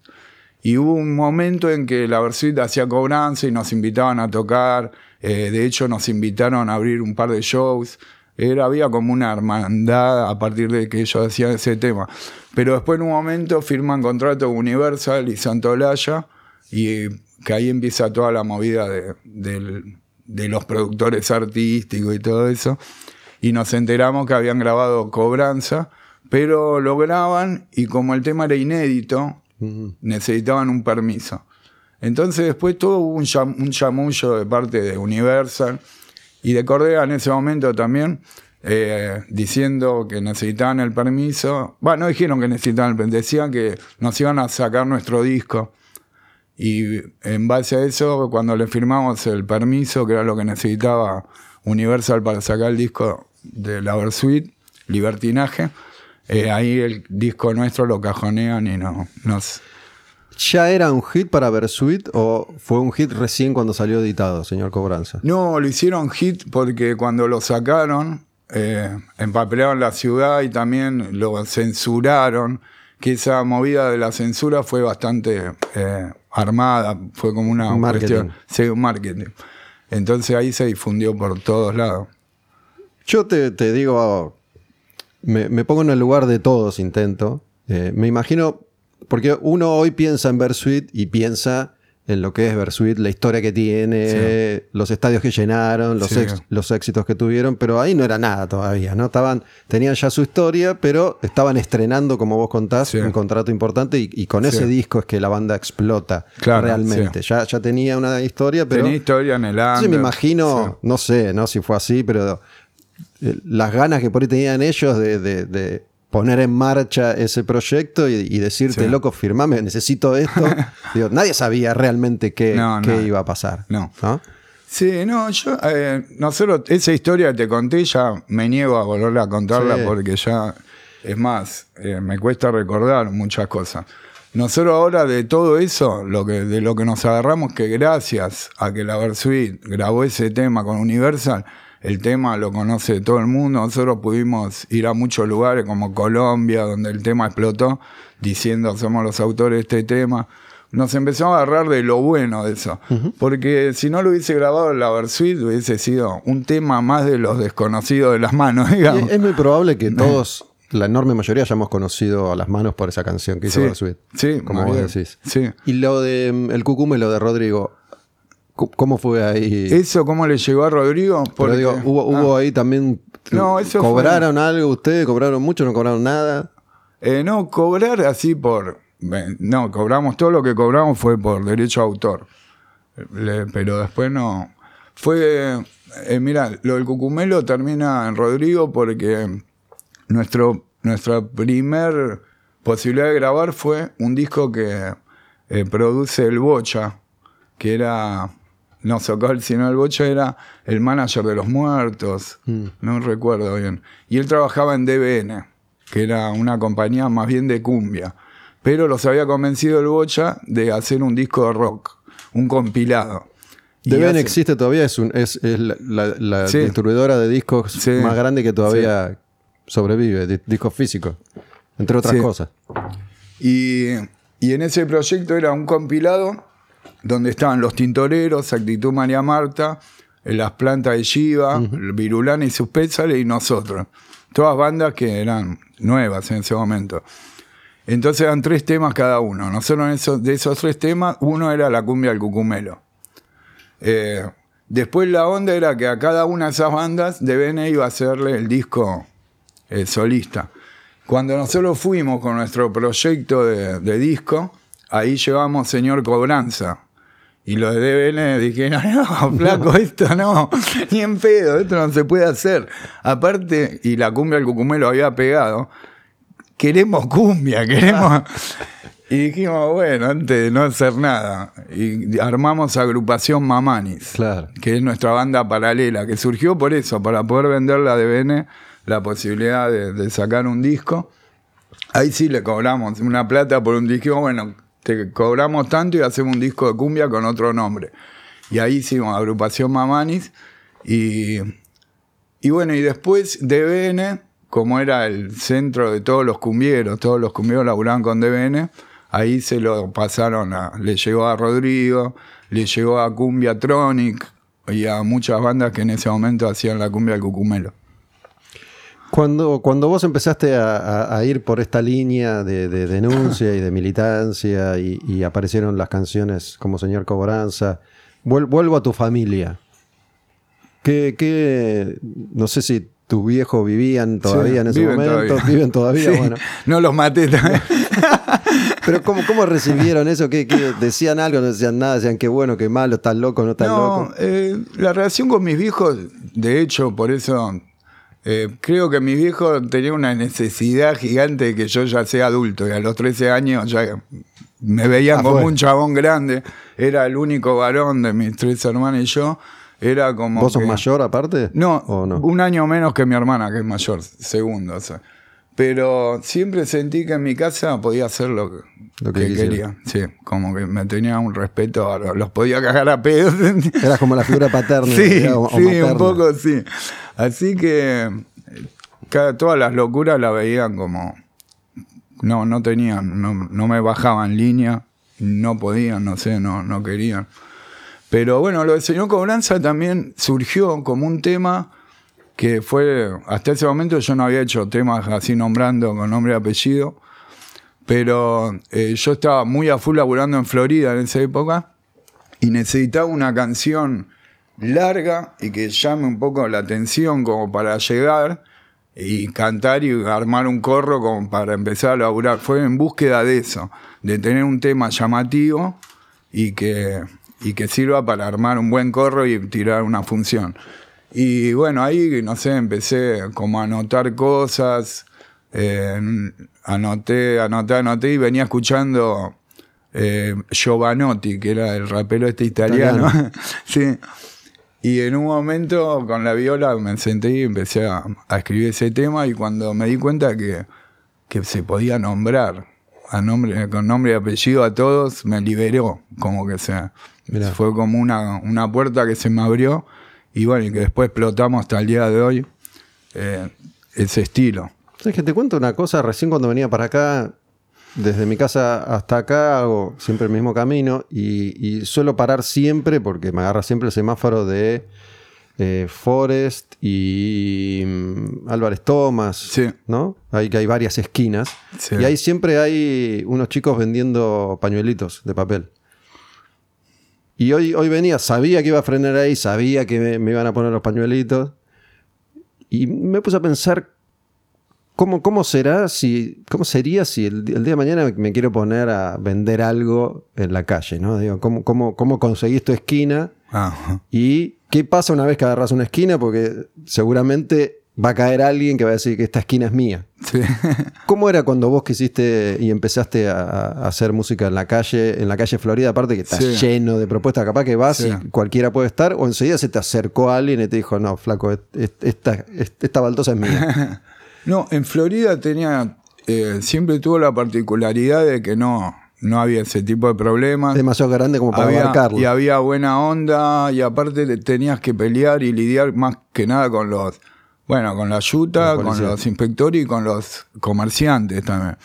Y hubo un momento en que la Versuit hacía cobranza y nos invitaban a tocar. Eh, de hecho, nos invitaron a abrir un par de shows. Era, había como una hermandad a partir de que ellos hacían ese tema. Pero después en un momento firman contrato con Universal y Santolaya y que ahí empieza toda la movida de, de los productores artísticos y todo eso. Y nos enteramos que habían grabado Cobranza, pero lo graban y como el tema era inédito, necesitaban un permiso. Entonces después todo hubo un, chamullo de parte de Universal y de Cordea en ese momento también, eh, diciendo que necesitaban el permiso. Bueno, no dijeron que necesitaban el permiso, decían que nos iban a sacar nuestro disco. Y en base a eso, cuando le firmamos el permiso, que era lo que necesitaba Universal para sacar el disco de la Versuit, Libertinaje, eh, ahí el disco nuestro lo cajonean y no nos... ¿Ya era un hit para Versuit o fue un hit recién cuando salió editado, señor Cobranza? No, lo hicieron hit porque cuando lo sacaron, eh, empapelaron la ciudad y también lo censuraron, que esa movida de la censura fue bastante eh, armada, fue como una cuestión, sí, un marketing. Entonces ahí se difundió por todos lados. Yo te, te digo me, pongo en el lugar de todos, intento. Eh, me imagino, porque uno hoy piensa en Versuit y piensa en lo que es Versuit, la historia que tiene, los estadios que llenaron, los, los éxitos que tuvieron, pero ahí no era nada todavía, ¿no? Estaban, tenían ya su historia, pero estaban estrenando, como vos contás, un contrato importante y, con ese disco es que la banda explota realmente. Ya, ya tenía una historia, pero... Tenía historia en el año. me imagino, no sé, ¿no? Si fue así, pero las ganas que por ahí tenían ellos de, poner en marcha ese proyecto y, decirte, loco, firmame, necesito esto. nadie sabía realmente qué, iba a pasar. No. Sí, no, yo, eh, nosotros, esa historia que te conté, ya me niego a volverla a contarla porque ya, es más, eh, me cuesta recordar muchas cosas. Nosotros ahora de todo eso, lo que, de lo que nos agarramos, que gracias a que la Versuit grabó ese tema con Universal, el tema lo conoce todo el mundo. Nosotros pudimos ir a muchos lugares como Colombia, donde el tema explotó, diciendo somos los autores de este tema. Nos empezó a agarrar de lo bueno de eso. Porque si no lo hubiese grabado la Versuit, hubiese sido un tema más de los desconocidos de las manos, digamos. Y es muy probable que todos, la enorme mayoría, hayamos conocido a las manos por esa canción que hizo Sí, Versuit. sí, como vos decís. Sí. Y lo de mm, el cucúmelo de Rodrigo, ¿cómo fue ahí? ¿Eso cómo le llegó a Rodrigo? Pero digo, hubo, hubo ahí también. No, eso fue- ¿Cobraron algo ustedes? ¿Cobraron mucho? ¿No cobraron nada? Eh, no, cobrar así por. No, cobramos todo lo que cobramos fue por derecho a autor. Le- pero después no. Fue. eh, mira, lo del cucumelo termina en Rodrigo porque nuestro, nuestra primer posibilidad de grabar fue un disco que eh, produce el Bocha, que era. No Sokol, sino el Bocha era el manager de los muertos. No recuerdo bien. Y él trabajaba en DBN, que era una compañía más bien de cumbia. Pero los había convencido el Bocha de hacer un disco de rock, un compilado. DBN hace- existe todavía, es, un, es, es la, la- la Sí. distribuidora de discos Sí. más grande que todavía sobrevive, di- discos físicos, entre otras cosas. Y, y en ese proyecto era un compilado donde estaban los tintoreros, Actitud María Marta, eh, las plantas de Shiva, Virulana y sus pésares y nosotros. Todas bandas que eran nuevas en ese momento. Entonces eran tres temas cada uno. Nosotros en esos- de esos tres temas, uno era la cumbia del cucumelo. Eh, después la onda era que a cada una de esas bandas DBN iba a hacerle el disco eh, solista. Cuando nosotros fuimos con nuestro proyecto de, de disco, ahí llevamos Señor Cobranza. Y los de DBN dijeron, no, flaco, esto no, ni en pedo, esto no se puede hacer. Aparte, y la cumbia del cucumelo había pegado, queremos cumbia, queremos... Y dijimos, bueno, antes de no hacer nada, y armamos agrupación Mamanis, Claro. que es nuestra banda paralela, que surgió por eso, para poder venderle a DBN la posibilidad de, de sacar un disco. Ahí sí le cobramos una plata por un disco, bueno, cobramos tanto y hacemos un disco de cumbia con otro nombre. Y ahí hicimos agrupación Mamanis y, y bueno, y después DBN, como era el centro de todos los cumbieros, todos los cumbieros laburaban con DBN, ahí se lo pasaron a, le llegó a Rodrigo, le llegó a Cumbia Tronic y a muchas bandas que en ese momento hacían la cumbia del cucumelo. Cuando, cuando vos empezaste a, a- a ir por esta línea de, de denuncia y de militancia y, y aparecieron las canciones como Señor Cobranza, vuel- vuelvo a tu familia. ¿Qué, qué- no sé si tus viejos vivían todavía Sí, en ese viven momento, todavía. viven todavía, Sí, bueno. No los maté también. Pero ¿cómo, cómo recibieron eso? ¿Qué, qué- decían algo? ¿No decían nada? ¿Decían qué bueno, qué malo, estás loco, no estás No, loco? eh, la relación con mis viejos, de hecho, por eso eh, creo que mis viejos tenían una necesidad gigante de que yo ya sea adulto y a los 13 años ya me veían Ah, como un chabón grande. Era el único varón de mis tres hermanas y yo. Era como. ¿Vos sos que- mayor aparte? No, ¿O no? un año menos que mi hermana, que es mayor, segundo. o sea. Pero siempre sentí que en mi casa podía hacer lo que, Lo que que quisiera. quería. Sí, como que me tenía un respeto, bárbaro. los podía cagar a pedos. Eras como la figura paterna. Sí, digamos, o sí, materna. un poco sí. Así que eh, cada, todas las locuras la veían como. No, no tenían, no, no me bajaban línea, no podían, no sé, no, no querían. Pero bueno, lo del señor Cobranza también surgió como un tema que fue, hasta ese momento yo no había hecho temas así nombrando con nombre y apellido, pero eh, yo estaba muy a full laburando en Florida en esa época y necesitaba una canción larga y que llame un poco la atención como para llegar y cantar y armar un corro como para empezar a laburar. Fue en búsqueda de eso, de tener un tema llamativo y que, y que sirva para armar un buen corro y tirar una función. Y bueno, ahí, no sé, empecé como a anotar cosas, eh, anoté, anoté, anoté y venía escuchando eh, Giovanotti, que era el rapero este italiano. sí. Y en un momento con la viola me senté y empecé a, a escribir ese tema y cuando me di cuenta que, que se podía nombrar a nombre, con nombre y apellido a todos, me liberó, como que se, Mirá. fue como una, una puerta que se me abrió y bueno, y que después explotamos hasta el día de hoy eh, ese estilo. ¿Sabes que te cuento una cosa? Recién cuando venía para acá, desde mi casa hasta acá hago siempre el mismo camino y, y suelo parar siempre porque me agarra siempre el semáforo de eh, Forest y mm, Álvarez Thomas, Sí. ¿no? Hay que hay varias esquinas Sí. y ahí siempre hay unos chicos vendiendo pañuelitos de papel. Y hoy, hoy venía, sabía que iba a frenar ahí, sabía que me, me iban a poner los pañuelitos. Y me puse a pensar cómo, cómo será si. cómo sería si el, el día de mañana me quiero poner a vender algo en la calle, ¿no? Digo, ¿cómo, cómo, cómo conseguís tu esquina? ¿Y qué pasa una vez que agarras una esquina? Porque seguramente va a caer alguien que va a decir que esta esquina es mía. Sí. ¿Cómo era cuando vos quisiste y empezaste a, a hacer música en la calle, en la calle Florida, aparte que está Sí. lleno de propuestas, capaz que vas Sí. y cualquiera puede estar, o enseguida se te acercó alguien y te dijo, no, flaco, est- est- esta, est- esta baldosa es mía. No, en Florida tenía, eh, siempre tuvo la particularidad de que no, no había ese tipo de problemas. es demasiado grande como para Había- abarcarlo. y había buena onda y aparte te- tenías que pelear y lidiar más que nada con los, bueno, con la yuta, con los inspectores y con los comerciantes también.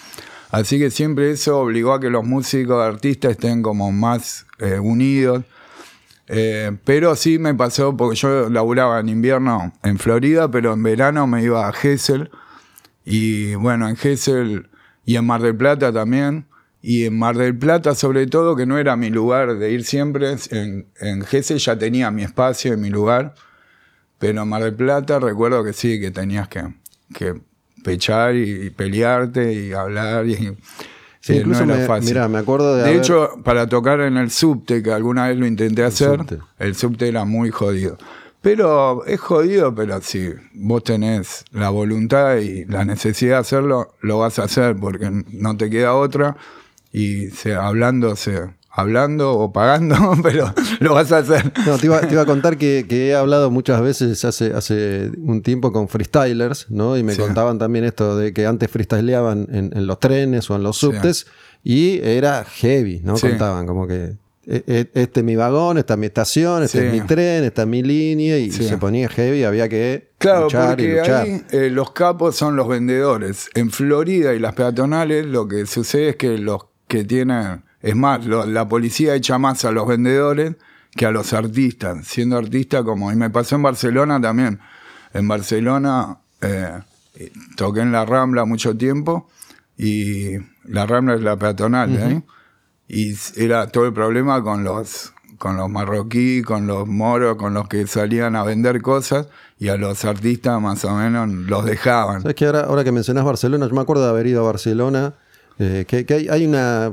Así que siempre eso obligó a que los músicos, artistas estén como más eh, unidos. Eh, pero sí me pasó, porque yo laburaba en invierno en Florida, pero en verano me iba a Gessel. Y bueno, en Gessel y en Mar del Plata también. Y en Mar del Plata, sobre todo, que no era mi lugar de ir siempre. En, en Gessel ya tenía mi espacio y mi lugar. Pero Mar del Plata recuerdo que sí, que tenías que, que pechar y, y pelearte y hablar. Y, Sí, incluso no era me- fácil. mirá, me acuerdo de De haber- hecho, para tocar en el subte, que alguna vez lo intenté hacer, subte. el subte era muy jodido. Pero es jodido, pero si vos tenés la voluntad y la necesidad de hacerlo, lo vas a hacer porque no te queda otra. Y se, hablando, se, hablando o pagando, pero lo vas a hacer. No, te iba, te iba a contar que, que he hablado muchas veces hace, hace un tiempo con freestylers, ¿no? Y me Sí. contaban también esto de que antes freestyleaban en, en los trenes o en los subtes y era heavy, ¿no? Sí. Contaban como que e- e- este es mi vagón, esta es mi estación, este es mi tren, esta es mi línea y se ponía heavy, había que Claro, luchar y luchar. ahí eh, los capos son los vendedores. En Florida y las peatonales lo que sucede es que los que tienen, es más, lo- la policía echa más a los vendedores que a los artistas, siendo artista como, y me pasó en Barcelona también. En Barcelona eh, toqué en la Rambla mucho tiempo y la Rambla es la peatonal, ¿eh? Y era todo el problema con los, con los marroquí, con los moros, con los que salían a vender cosas y a los artistas más o menos los dejaban. ¿Sabes que ahora, ahora que mencionás Barcelona, yo me acuerdo de haber ido a Barcelona, eh, que, que hay, hay una,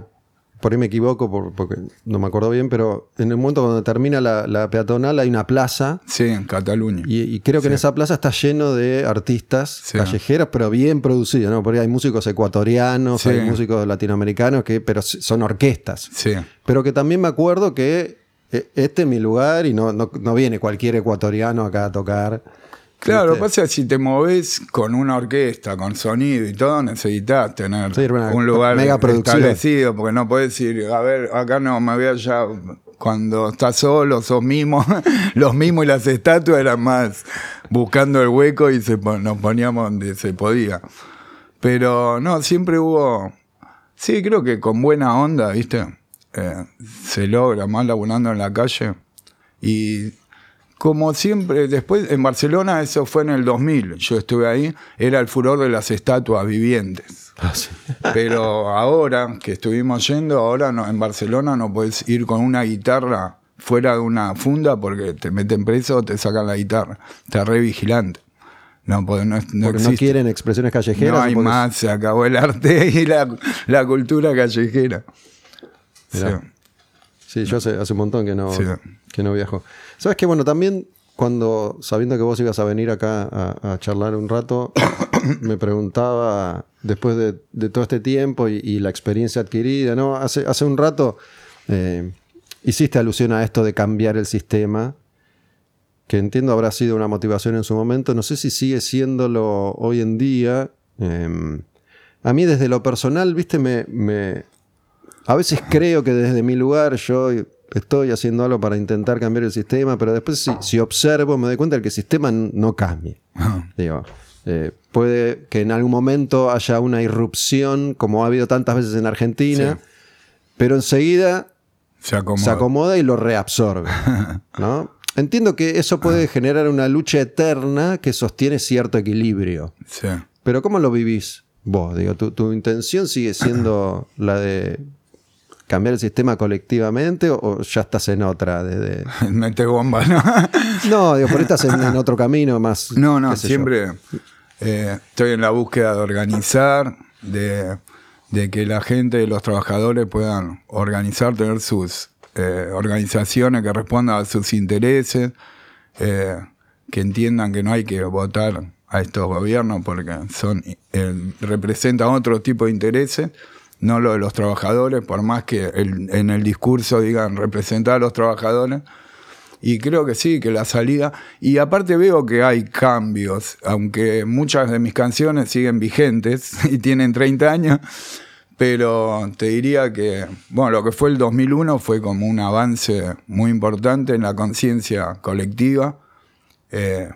por ahí me equivoco por- porque no me acuerdo bien, pero en el momento cuando termina la, la peatonal hay una plaza Sí, en Cataluña. y, y creo que en esa plaza está lleno de artistas Sí. callejeros, pero bien producidos, ¿no? Porque hay músicos ecuatorianos, Sí. hay músicos latinoamericanos, que, pero son orquestas. Sí, Pero que también me acuerdo que eh, este es mi lugar y no, no, no viene cualquier ecuatoriano acá a tocar. Claro, lo ¿Viste? que pasa es si te moves con una orquesta, con sonido y todo, necesitas tener Sí, un lugar mega establecido, porque no puedes ir, a ver, acá no, me voy allá. Cuando estás solo, sos mimo. Los mimos y las estatuas eran más buscando el hueco y se, nos poníamos donde se podía. Pero no, siempre hubo. Sí, creo que con buena onda, ¿viste? Eh, se logra, más laburando en la calle. Y como siempre, después en Barcelona, eso fue en el 2000, yo estuve ahí, era el furor de las estatuas vivientes. Ah, sí. Pero ahora que estuvimos yendo, ahora no, en Barcelona no puedes ir con una guitarra fuera de una funda porque te meten preso o te sacan la guitarra. Está re vigilante. No, no, no Porque no quieren expresiones callejeras. No hay más, se acabó el arte y la, la cultura callejera. Mirá. Sí, yo hace, hace un montón que no, Sí. que no viajo. ¿Sabes qué? Bueno, también cuando, sabiendo que vos ibas a venir acá a, a charlar un rato, me preguntaba, después de, de todo este tiempo y, y la experiencia adquirida, ¿no? Hace, hace un rato eh, hiciste alusión a esto de cambiar el sistema, que entiendo habrá sido una motivación en su momento, no sé si sigue siéndolo hoy en día. Eh, a mí desde lo personal, viste, me, me, a veces creo que desde mi lugar yo estoy haciendo algo para intentar cambiar el sistema, pero después si, si observo me doy cuenta de que el sistema no cambie. Digo, eh, puede que en algún momento haya una irrupción, como ha habido tantas veces en Argentina, Sí. pero enseguida Se acomoda. se acomoda y lo reabsorbe. ¿no? Entiendo que eso puede generar una lucha eterna que sostiene cierto equilibrio. Sí. Pero ¿cómo lo vivís vos? Digo, ¿tu, tu intención sigue siendo la de cambiar el sistema colectivamente o, o ya estás en otra? De, de- Mete bomba, ¿no? No, digo, por ahí estás en, en otro camino más. No, no, siempre eh, estoy en la búsqueda de organizar, de, de que la gente, los trabajadores puedan organizar, tener sus eh, organizaciones que respondan a sus intereses, eh, que entiendan que no hay que votar a estos gobiernos porque son eh, representan otro tipo de intereses, no lo de los trabajadores, por más que en el discurso digan representar a los trabajadores. Y creo que sí, que la salida. Y aparte veo que hay cambios, aunque muchas de mis canciones siguen vigentes y tienen 30 años. Pero te diría que, bueno, lo que fue el 2001 fue como un avance muy importante en la conciencia colectiva. Eh,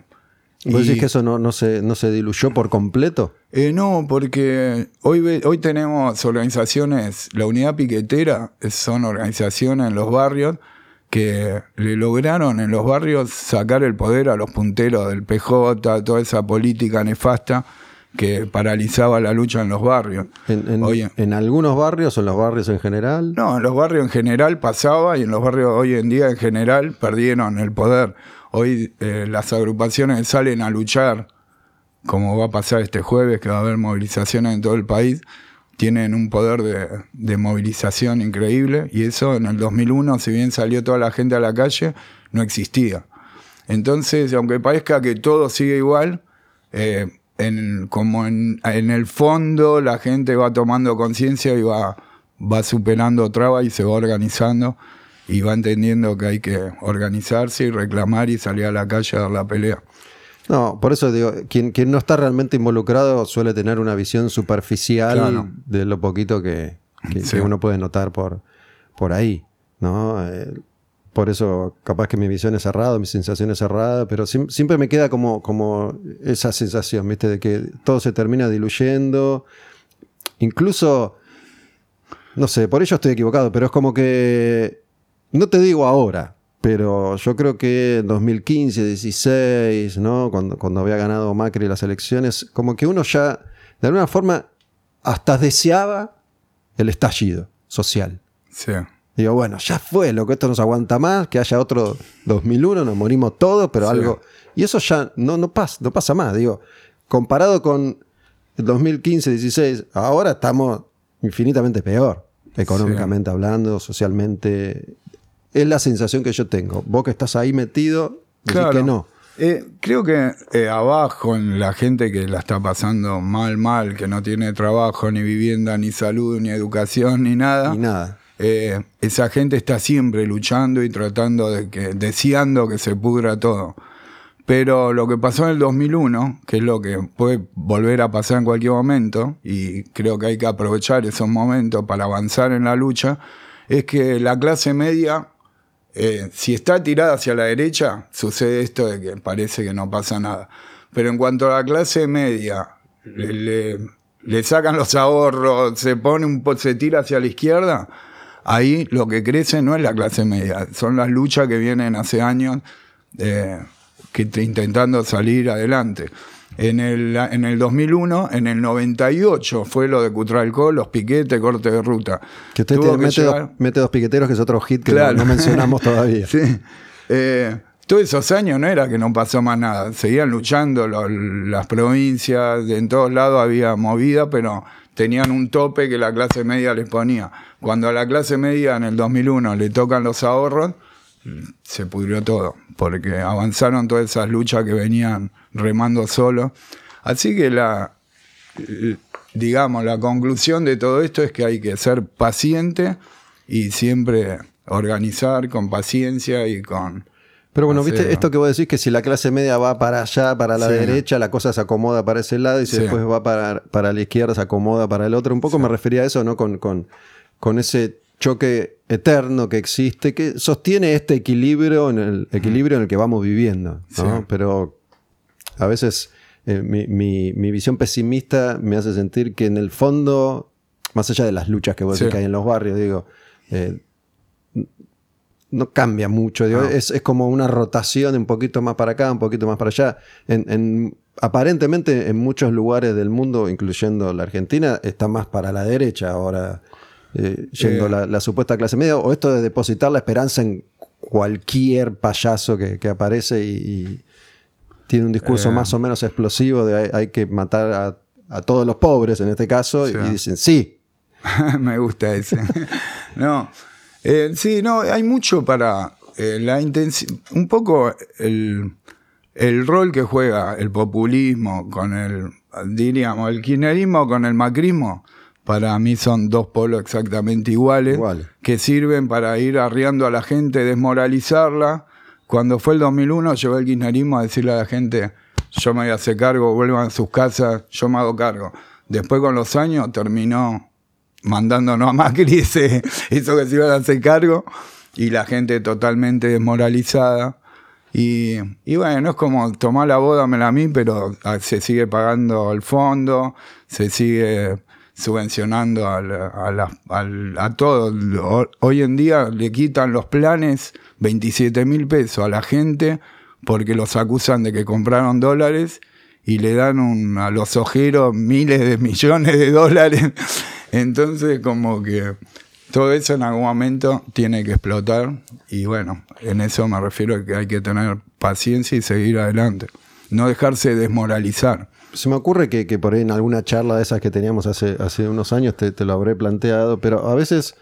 ¿Vos y- decís que eso no, no, se, no se diluyó por completo? eh, no, porque hoy, hoy tenemos organizaciones, la unidad piquetera son organizaciones en los barrios que le lograron en los barrios sacar el poder a los punteros del PJ, toda esa política nefasta que paralizaba la lucha en los barrios. ¿En, en algunos barrios o en los barrios en general? No, en los barrios en general pasaba y en los barrios hoy en día en general perdieron el poder. Hoy eh, las agrupaciones salen a luchar, como va a pasar este jueves, que va a haber movilizaciones en todo el país, tienen un poder de, movilización increíble y eso en el 2001, si bien salió toda la gente a la calle, no existía. Entonces, aunque parezca que todo sigue igual, eh, en, como en, el fondo la gente va tomando conciencia y va superando trabas y se va organizando y va entendiendo que hay que organizarse y reclamar y salir a la calle a dar la pelea. No, por eso digo, quien, quien no está realmente involucrado suele tener una visión superficial Claro. de lo poquito que, que- Sí. que uno puede notar por, por ahí, ¿no? Eh, por eso capaz que mi visión es cerrada, mi sensación es cerrada, pero sim- siempre me queda como, como esa sensación, ¿viste? De que todo se termina diluyendo. Incluso, no sé, por ello estoy equivocado, pero es como que, no te digo ahora, pero yo creo que en 2015, 16, ¿no? Cuando, cuando había ganado Macri las elecciones, como que uno ya, de alguna forma, hasta deseaba el estallido social. Sí. Digo, bueno, ya fue, lo que esto nos aguanta más, que haya otro 2001, nos morimos todos, pero Sí. algo... Y eso ya no, no, pasa, no pasa más, digo, comparado con el 2015, 16, ahora estamos infinitamente peor, económicamente hablando, socialmente. Es la sensación que yo tengo. Vos que estás ahí metido, decís Claro. que no. Eh, creo que eh, abajo, en la gente que la está pasando mal, mal, que no tiene trabajo, ni vivienda, ni salud, ni educación, ni nada. Ni nada. eh, esa gente está siempre luchando y tratando de que, deseando que se pudra todo. Pero lo que pasó en el 2001, que es lo que puede volver a pasar en cualquier momento, y creo que hay que aprovechar esos momentos para avanzar en la lucha, es que la clase media, eh, si está tirada hacia la derecha, sucede esto de que parece que no pasa nada. Pero en cuanto a la clase media, le, sacan los ahorros, se pone un se tira hacia la izquierda, ahí lo que crece no es la clase media, son las luchas que vienen hace años eh, que intentando salir adelante. En el, en el 2001, en el 98 fue lo de Cutralcó, los piquetes, corte de ruta. Que usted te- que mete, dos, mete dos piqueteros, que es otro hit que no- Claro. no, mencionamos todavía. Sí. Eh, todos esos años no era que no pasó más nada. Seguían luchando las provincias, en todos lados había movida, pero tenían un tope que la clase media les ponía. Cuando a la clase media en el 2001 le tocan los ahorros, se pudrió todo, porque avanzaron todas esas luchas que venían remando solo. Así que la, l- digamos, la conclusión de todo esto es que hay que ser paciente y siempre organizar con paciencia y con... Pero bueno, viste, esto que vos decís que si la clase media va para allá, para la Sí. derecha, la cosa se acomoda para ese lado y si Sí. después va para, para la izquierda, se acomoda para el otro. Un poco me refería a eso, ¿no? Con, con, con ese choque eterno que existe, que sostiene este equilibrio en el equilibrio en el que vamos viviendo. ¿no? Pero a veces eh, mi, mi, mi, visión pesimista me hace sentir que en el fondo, más allá de las luchas que vos decís que hay en los barrios, digo, eh, no cambia mucho. Es, es, como una rotación un poquito más para acá, un poquito más para allá. En, en, aparentemente en muchos lugares del mundo, incluyendo la Argentina, está más para la derecha ahora, eh, yendo la, la, supuesta clase media, o esto de depositar la esperanza en cualquier payaso que, que aparece y, y, tiene un discurso eh. más o menos explosivo de hay, que matar a, a, todos los pobres en este caso, y dicen sí. Me gusta ese. no. Eh, sí, no, hay mucho para eh, la intención. Un poco el, el, rol que juega el populismo con el, diríamos, el kirchnerismo con el macrismo. Para mí son dos polos exactamente iguales, que sirven para ir arriando a la gente, desmoralizarla. Cuando fue el 2001, llegó el kirchnerismo a decirle a la gente, yo me voy a hacer cargo, vuelvan a sus casas, yo me hago cargo. Después con los años terminó mandándonos a Macri, ese, hizo que se iban a hacer cargo y la gente totalmente desmoralizada. Y, y, bueno, es como tomar la boda, me la mí, pero se sigue pagando el fondo, se sigue subvencionando a, a, a todos. Hoy en día le quitan los planes 27 mil pesos a la gente porque los acusan de que compraron dólares y le dan un, a los ojeros miles de millones de dólares entonces, como que todo eso en algún momento tiene que explotar y bueno, en eso me refiero a que hay que tener paciencia y seguir adelante, no dejarse desmoralizar. Se me ocurre que, por ahí en alguna charla de esas que teníamos hace, hace unos años te, lo habré planteado, pero a veces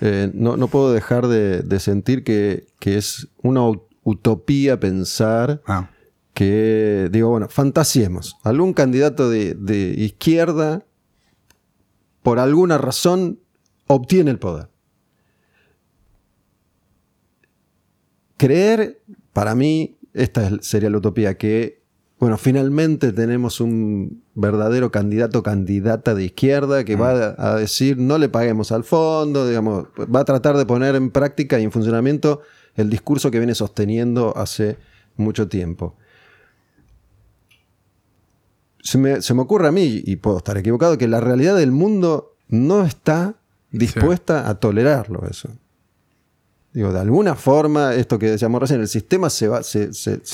eh, no, puedo dejar de, sentir que, es una utopía pensar ah. que, digo, bueno, fantasiemos, algún candidato de, de izquierda por alguna razón, obtiene el poder. Creer, para mí, esta sería la utopía, que, bueno, finalmente tenemos un verdadero candidato candidata de izquierda que va mm. a decir no le paguemos al fondo, digamos, va a tratar de poner en práctica y en funcionamiento el discurso que viene sosteniendo hace mucho tiempo se me, ocurre a mí, y puedo estar equivocado, que la realidad del mundo no está dispuesta a tolerarlo eso. Digo, de alguna forma, esto que decíamos recién, el sistema se, va, se,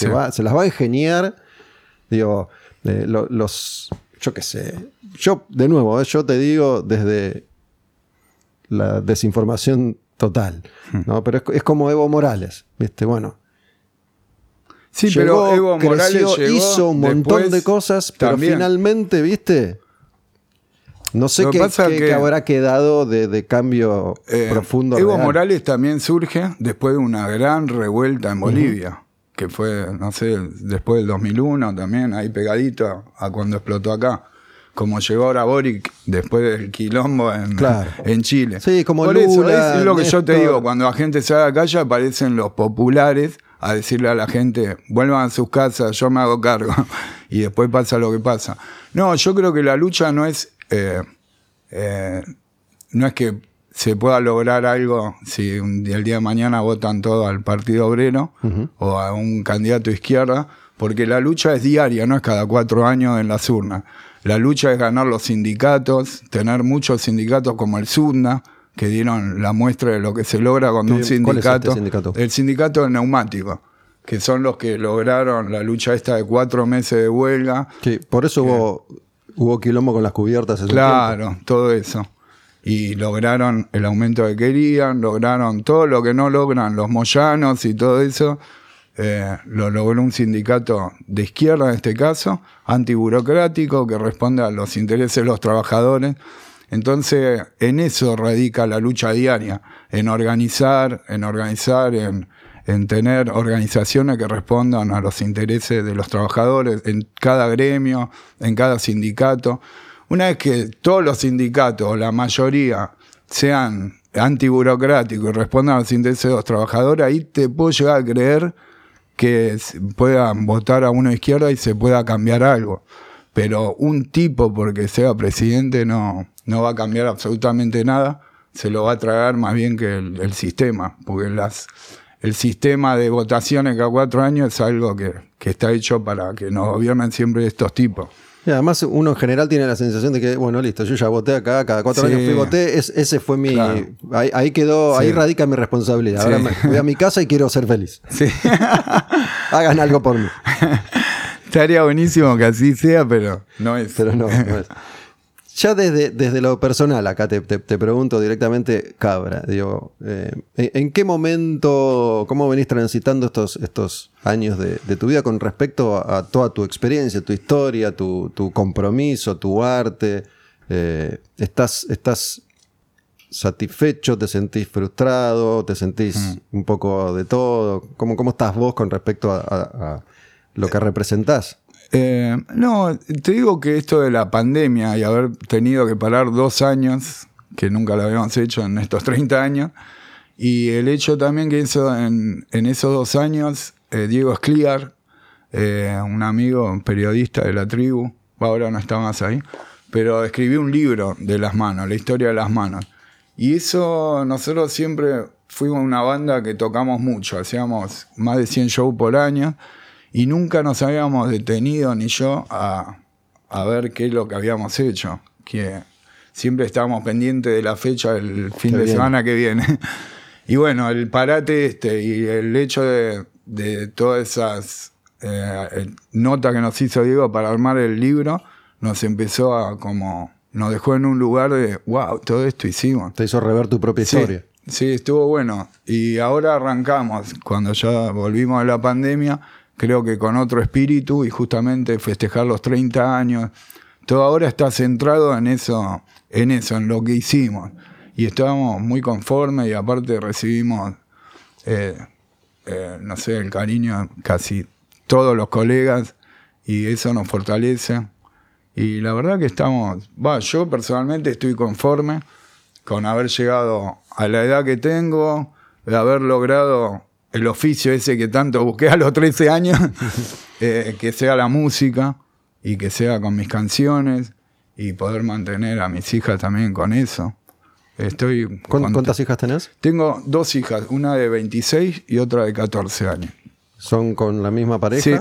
va, se las va a ingeniar. Digo, eh, los, yo qué sé. Yo, de nuevo, eh, yo te digo desde la desinformación total. Hmm. ¿no? Pero es, como Evo Morales. ¿viste? Bueno, Sí, pero Evo Morales hizo un montón de cosas, pero finalmente, ¿viste? No sé qué, qué, habrá quedado de, cambio eh, profundo. Evo Morales también surge después de una gran revuelta en Bolivia, que fue, no sé, después del 2001 también, ahí pegadito a, cuando explotó acá. Como llegó ahora Boric después del quilombo en, en Chile. Sí, como Por eso es lo que yo te digo, cuando la gente va a la calle aparecen los populares a decirle a la gente, vuelvan a sus casas, yo me hago cargo, y después pasa lo que pasa. No, yo creo que la lucha no es, eh, eh, no es que se pueda lograr algo si el día de mañana votan todo al Partido Obrero o a un candidato izquierda, porque la lucha es diaria, no es cada cuatro años en las urnas. La lucha es ganar los sindicatos, tener muchos sindicatos como el SUNDA, que dieron la muestra de lo que se logra cuando un este sindicato, El sindicato de neumático, que son los que lograron la lucha esta de cuatro meses de huelga. Que por eso hubo, hubo quilombo con las cubiertas. Claro, todo eso. Y lograron el aumento que querían, lograron todo lo que no logran los moyanos y todo eso. Eh, lo logró un sindicato de izquierda en este caso, antiburocrático, que responde a los intereses de los trabajadores. Entonces, en eso radica la lucha diaria, en organizar, en organizar, en, tener organizaciones que respondan a los intereses de los trabajadores en cada gremio, en cada sindicato. Una vez que todos los sindicatos, la mayoría, sean antiburocráticos y respondan a los intereses de los trabajadores, ahí te puedo llegar a creer que puedan votar a una izquierda y se pueda cambiar algo. Pero un tipo porque sea presidente no, no va a cambiar absolutamente nada se lo va a tragar más bien que el, sistema, porque el sistema de votaciones cada cuatro años es algo que, que está hecho para que nos gobiernen siempre estos tipos. Y además uno en general tiene la sensación de que, bueno, listo, yo ya voté acá, cada cuatro Sí. años fui voté, es- ese fue mi... Claro. Ahí, ahí quedó, ahí radica mi responsabilidad. Ahora me- voy a mi casa y quiero ser feliz. Sí. Hagan algo por mí. Estaría buenísimo que así sea, pero no es. Pero no, no es. Ya desde, desde lo personal, acá te, te- te pregunto directamente, Cabra, digo, eh, ¿en, qué momento, cómo venís transitando estos, estos años de, de tu vida con respecto a, a toda tu experiencia, tu historia, tu, tu compromiso, tu arte? Eh, ¿estás, ¿Estás satisfecho? ¿Te sentís frustrado? ¿Te sentís un poco de todo? ¿Cómo, cómo estás vos con respecto a, a- a lo que representás? Eh, no, te digo que esto de la pandemia y haber tenido que parar dos años, que nunca lo habíamos hecho en estos 30 años, y el hecho también que hizo en, esos dos años, eh, Diego Escliar, eh, un amigo, un periodista de la tribu, ahora no está más ahí, pero escribió un libro de las manos, la historia de las manos. Y eso, nosotros siempre fuimos una banda que tocamos mucho, hacíamos más de 100 shows por año y nunca nos habíamos detenido, ni yo, a, a ver qué es lo que habíamos hecho. Que siempre estábamos pendientes de la fecha del fin de semana que viene. Y bueno, el parate este y el hecho de, de todas esas eh, eh, notas que nos hizo Diego para armar el libro, nos empezó a como, nos dejó en un lugar de, wow, todo esto hicimos. Te hizo rever tu propia Sí, historia. Sí, estuvo bueno. Y ahora arrancamos, cuando ya volvimos a la pandemia, creo que con otro espíritu y justamente festejar los 30 años. Todo ahora está centrado en eso, en eso, en lo que hicimos. Y estábamos muy conformes y aparte recibimos, eh, eh, no sé, el cariño de casi todos los colegas y eso nos fortalece. Y la verdad que estamos, va, yo personalmente estoy conforme con haber llegado a la edad que tengo, de haber logrado el oficio ese que tanto busqué a los 13 años, eh, que sea la música y que sea con mis canciones y poder mantener a mis hijas también con eso. Estoy ¿Cuán- contento. ¿Cuántas hijas tenés? Tengo dos hijas, una de 26 y otra de 14 años. ¿Son con la misma pareja? Sí,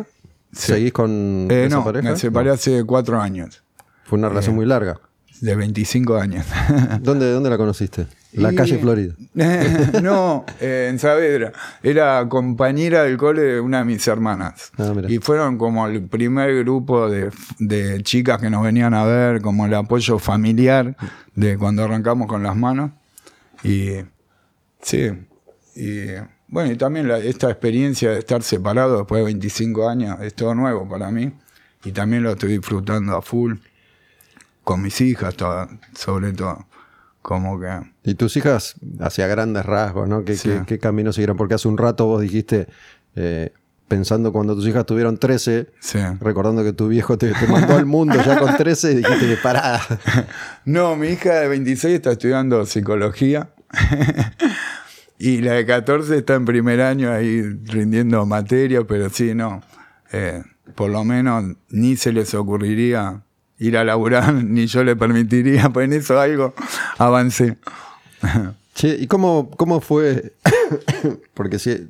sí. ¿Seguís con Eh, esa no, pareja? me separé No. hace cuatro años, Fue una relación muy larga. de 25 años. ¿Dónde, ¿Dónde la conociste? La Y- calle Florida. no, eh, en Saavedra. Era compañera del cole de una de mis hermanas. Ah, y fueron como el primer grupo de, de chicas que nos venían a ver, como el apoyo familiar de cuando arrancamos con las manos. Y sí, y bueno, y también la- esta experiencia de estar separado después de 25 años es todo nuevo para mí. Y también lo estoy disfrutando a full con mis hijas, todo- sobre todo. Como que... Y tus hijas, hacia grandes rasgos, ¿no? ¿Qué, Sí. qué- qué camino siguieron? Porque hace un rato vos dijiste, eh, pensando cuando tus hijas tuvieron 13, Sí. recordando que tu viejo te, te mandó al mundo ya con 13, y dijiste, pará. No, mi hija de 26 está estudiando psicología. y la de 14 está en primer año ahí rindiendo materia, pero sí, no. Eh, por lo menos ni se les ocurriría ir a laburar, ni yo le permitiría, pues en eso algo avancé. Che, ¿y cómo, cómo fue? Porque si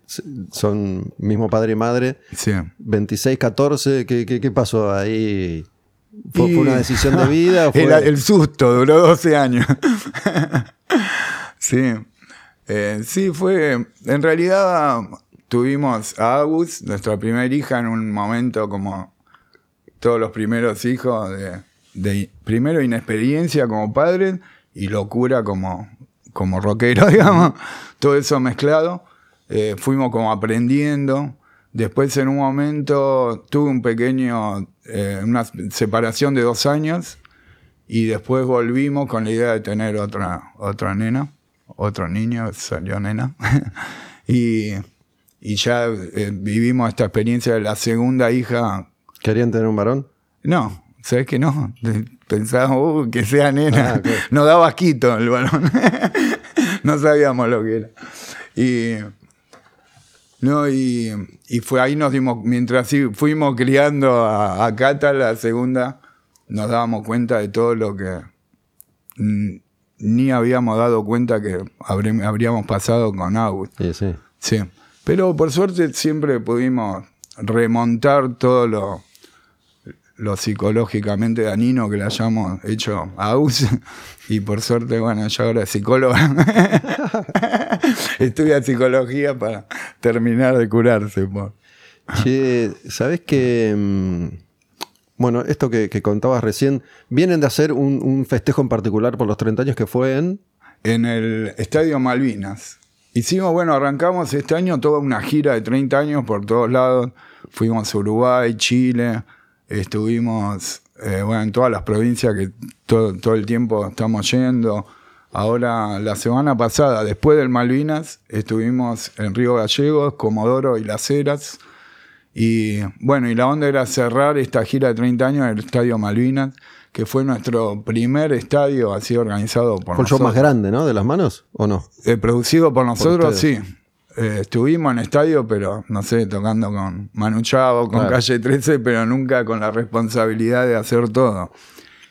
son mismo padre y madre, Sí. 26, 14, ¿qué, qué, qué pasó ahí? ¿Fue, Y- una decisión de vida? o fue- El, el susto duró 12 años. sí. Eh, sí, fue. En realidad tuvimos a Agus, nuestra primera hija, en un momento como todos los primeros hijos, de, primero inexperiencia como padre y locura como, como rockero, digamos. Todo eso mezclado. Eh, fuimos como aprendiendo. Después en un momento tuve un pequeño, eh, una separación de dos años y después volvimos con la idea de tener otra, otra nena, otro niño, salió nena. y, y ya eh, vivimos esta experiencia de la segunda hija. ¿Querían tener un varón? No, ¿sabes que no? Pensábamos "Uh, que sea nena. Ah, ok. Nos daba asquito el varón. no sabíamos lo que era. Y, no, y, y fue ahí nos dimos, mientras fuimos criando a, a Cata, la segunda, nos dábamos cuenta de todo lo que mm, ni habíamos dado cuenta que habríamos pasado con August. Sí, sí. Sí. Pero por suerte siempre pudimos remontar todo lo, lo psicológicamente dañino que le hayamos hecho a Aus. Y por suerte, bueno, ella ahora es psicóloga. Estudia psicología para terminar de curarse. po. Che, ¿sabes que mm, Bueno, esto que, que contabas recién, vienen de hacer un, un festejo en particular por los 30 años que fue en... En el Estadio Malvinas. Hicimos, bueno, arrancamos este año toda una gira de 30 años por todos lados. Fuimos a Uruguay, Chile, estuvimos eh, bueno, en todas las provincias que todo, todo el tiempo estamos yendo. Ahora, la semana pasada, después del Malvinas, estuvimos en Río Gallegos, Comodoro y Las Heras. Y bueno, y la onda era cerrar esta gira de 30 años en el Estadio Malvinas, que fue nuestro primer estadio así organizado por Fue el show más grande, ¿no? De las manos, ¿o no? Eh, producido por nosotros, sí. Eh, estuvimos en estadio, pero no sé, tocando con Manu Chao, con Claro. Calle 13, pero nunca con la responsabilidad de hacer todo.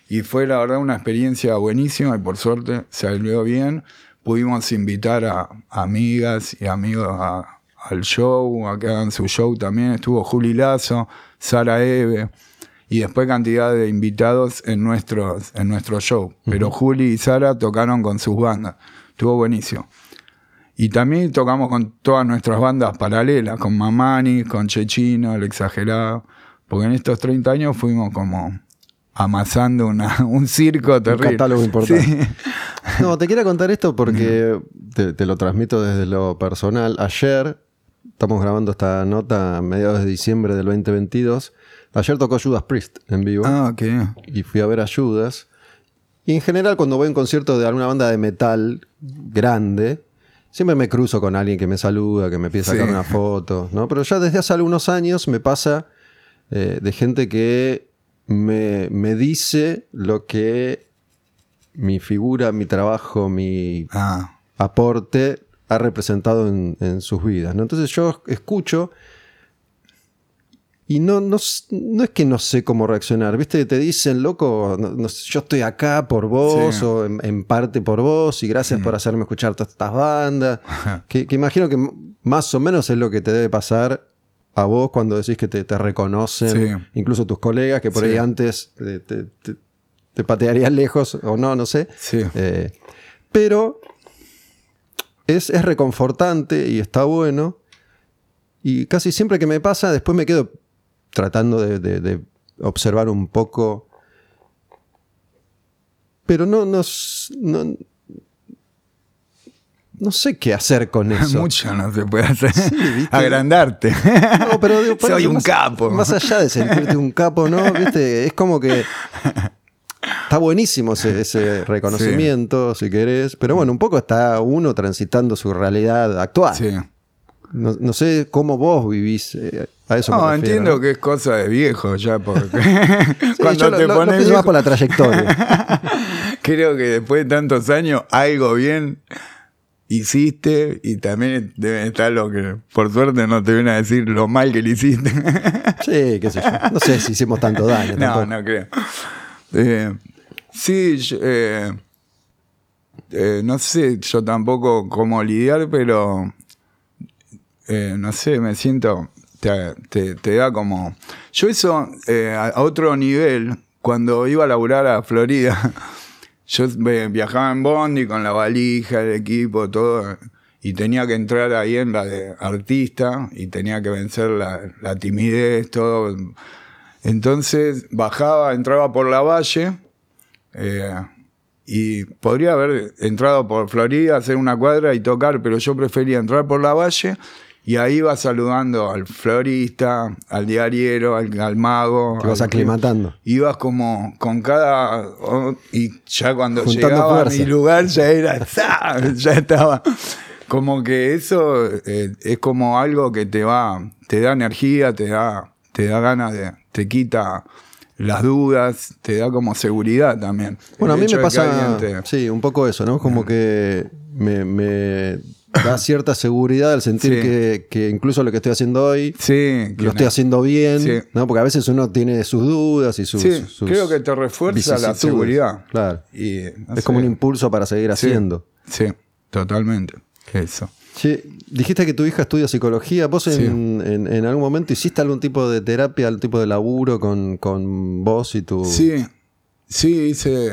Y fue la verdad una experiencia buenísima y por suerte salió bien. Pudimos invitar a amigas y amigos a- al show, a que hagan su show también. Estuvo Juli Lazo, Sara Eve y después cantidad de invitados en nuestros, en nuestro show. Pero Juli y Sara tocaron con sus bandas. Estuvo buenísimo. Y también tocamos con todas nuestras bandas paralelas, con Mamani, con Chechino, El Exagerado. Porque en estos 30 años fuimos como amasando una- un circo terrible. catálogo importante. Sí. No, te quiero contar esto porque te, te lo transmito desde lo personal. Ayer, estamos grabando esta nota a mediados de diciembre del 2022. Ayer tocó Judas Priest en vivo Ah, ok. y fui a ver a Judas. Y en general, cuando voy a un concierto de alguna banda de metal grande, siempre me cruzo con alguien que me saluda, que me pide sacar Sí. una foto, ¿no? Pero ya desde hace algunos años me pasa eh, de gente que me, me dice lo que mi figura, mi trabajo, mi Ah, aporte ha representado en, en sus vidas. ¿no? Entonces yo escucho y no, no, no es que no sé cómo reaccionar. ¿Viste? Te dicen, loco, no- no sé, yo estoy acá por vos Sí. o en, en parte por vos y gracias por hacerme escuchar todas estas bandas. que, que imagino que más o menos es lo que te debe pasar a vos cuando decís que te, te reconocen, Sí. incluso tus colegas que por ahí antes te, te- te- te patearían lejos o no, no sé. sí. Eh, pero es, es reconfortante y está bueno. Y casi siempre que me pasa, después me quedo tratando de, de- de observar un poco. Pero no, no, no, no sé qué hacer con eso. Mucho no se puede hacer. Agrandarte. No, pero digo, Soy un más- capo. Más allá de sentirte un capo, ¿no? ¿Viste? Es como que. Está buenísimo ese, ese reconocimiento, si querés. Pero bueno, un poco está uno transitando su realidad actual. Sí. No, no sé cómo vos vivís eh, a eso. No, me refiero, entiendo ¿no? que es cosa de viejo ya, porque Sí, cuando yo lo- te lo- lo pones más viejo, por la trayectoria. creo que después de tantos años algo bien hiciste y también debe estar lo que por suerte no te vienen a decir lo mal que le hiciste. sí, qué sé yo. No sé si hicimos tanto daño. no, tampoco. no creo. Eh, sí, eh, eh, no sé yo tampoco cómo lidiar, pero no sé, me siento, te, te- te da como... Yo eso eh, a, otro nivel, cuando iba a laburar a Florida, yo eh, viajaba en Bondi con la valija, el equipo, todo, y tenía que entrar ahí en la de artista, y tenía que vencer la, la timidez, todo. Entonces bajaba, entraba por la valle, eh, y podría haber entrado por Florida, hacer una cuadra y tocar, pero yo prefería entrar por la valle y ahí iba saludando al florista, al diariero, al, al mago. Te vas al- aclimatando. Ibas como con cada. oh, y ya cuando Juntando llegaba a mi lugar ya era. Ya estaba. Como que eso eh, es como algo que te va. Te da energía, te da, te da ganas de. Te quita las dudas, te da como seguridad también. Bueno, a mí me pasa, sí, un poco eso, ¿no? Como que me, me da cierta seguridad al sentir Sí. que, que incluso lo que estoy haciendo hoy Sí, lo estoy haciendo bien, Sí. ¿no? Porque a veces uno tiene sus dudas y sus. Sí, sus creo que te refuerza la seguridad. Claro. Y, no es sé. como un impulso para seguir haciendo. Sí, totalmente. Eso. Che, dijiste que tu hija estudia psicología. ¿Vos en, en- en algún momento hiciste algún tipo de terapia, algún tipo de laburo con, con vos y tu. Sí, sí, hice.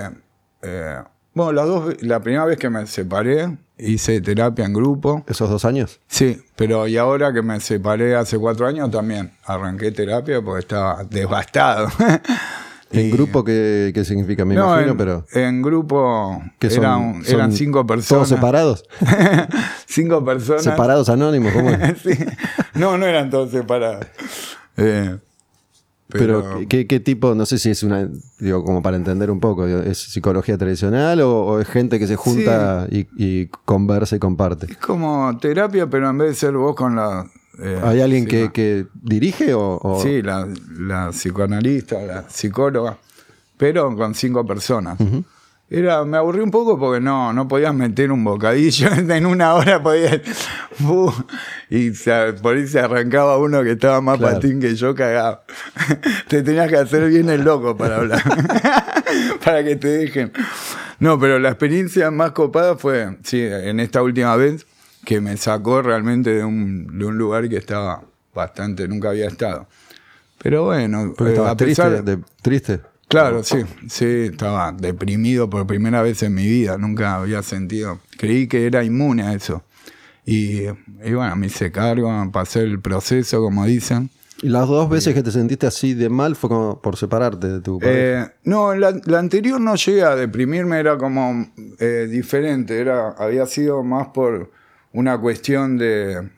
eh, bueno, las dos, la primera vez que me separé, hice terapia en grupo. ¿Esos dos años? Sí, pero y ahora que me separé hace cuatro años también arranqué terapia porque estaba devastado. ¿En Y- grupo qué, qué significa? Me no, imagino, en, pero. en grupo ¿qué son? eran, ¿Son eran cinco ¿Todos personas. separados? cinco personas. ¿Separados anónimos? ¿Cómo es? Sí. No, no eran todos separados. Eh, Pero, ¿qué, qué tipo? No sé si es una. Digo, como para entender un poco. digo, ¿Es psicología tradicional o, o es gente que se junta y, y conversa y comparte? es como terapia, pero en vez de ser vos con la. eh, ¿Hay alguien sí, que, que dirige o.? o- Sí, la, la psicoanalista, la psicóloga, pero con cinco personas. Era, me aburrí un poco porque no, no podías meter un bocadillo, en una hora podías... y se- por ahí se arrancaba uno que estaba más Claro. patín que yo, cagado. te tenías que hacer bien el loco para hablar, para que te dejen. No, pero la experiencia más copada fue, sí, en esta última vez, que me sacó realmente de un, de un lugar que estaba bastante, nunca había estado. Pero bueno, eh, estabas a pesar, triste, de- triste. Claro, sí, sí, estaba deprimido por primera vez en mi vida, nunca había sentido, creí que era inmune a eso. Y, y bueno, me hice cargo, pasé el proceso, como dicen. ¿Y las dos veces que te sentiste así de mal fue como por separarte de tu pareja? Eh, no, la, la anterior no llegué a deprimirme, era como eh, diferente, era, había sido más por una cuestión de,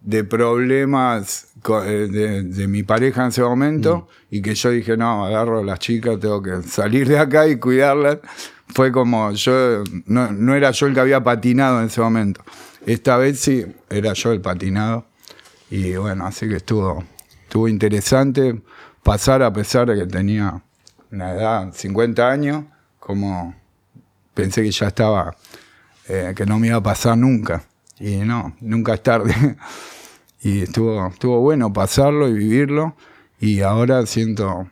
de problemas eh, de, de mi pareja en ese momento y que yo dije, no, agarro a las chicas, tengo que salir de acá y cuidarlas. Fue como yo, no, no era yo el que había patinado en ese momento. Esta vez sí, era yo el patinado. Y bueno, así que estuvo, estuvo interesante pasar a pesar de que tenía una edad, 50 años, como pensé que ya estaba, eh, que no me iba a pasar nunca. Y no, nunca es tarde. y estuvo, estuvo bueno pasarlo y vivirlo. Y ahora siento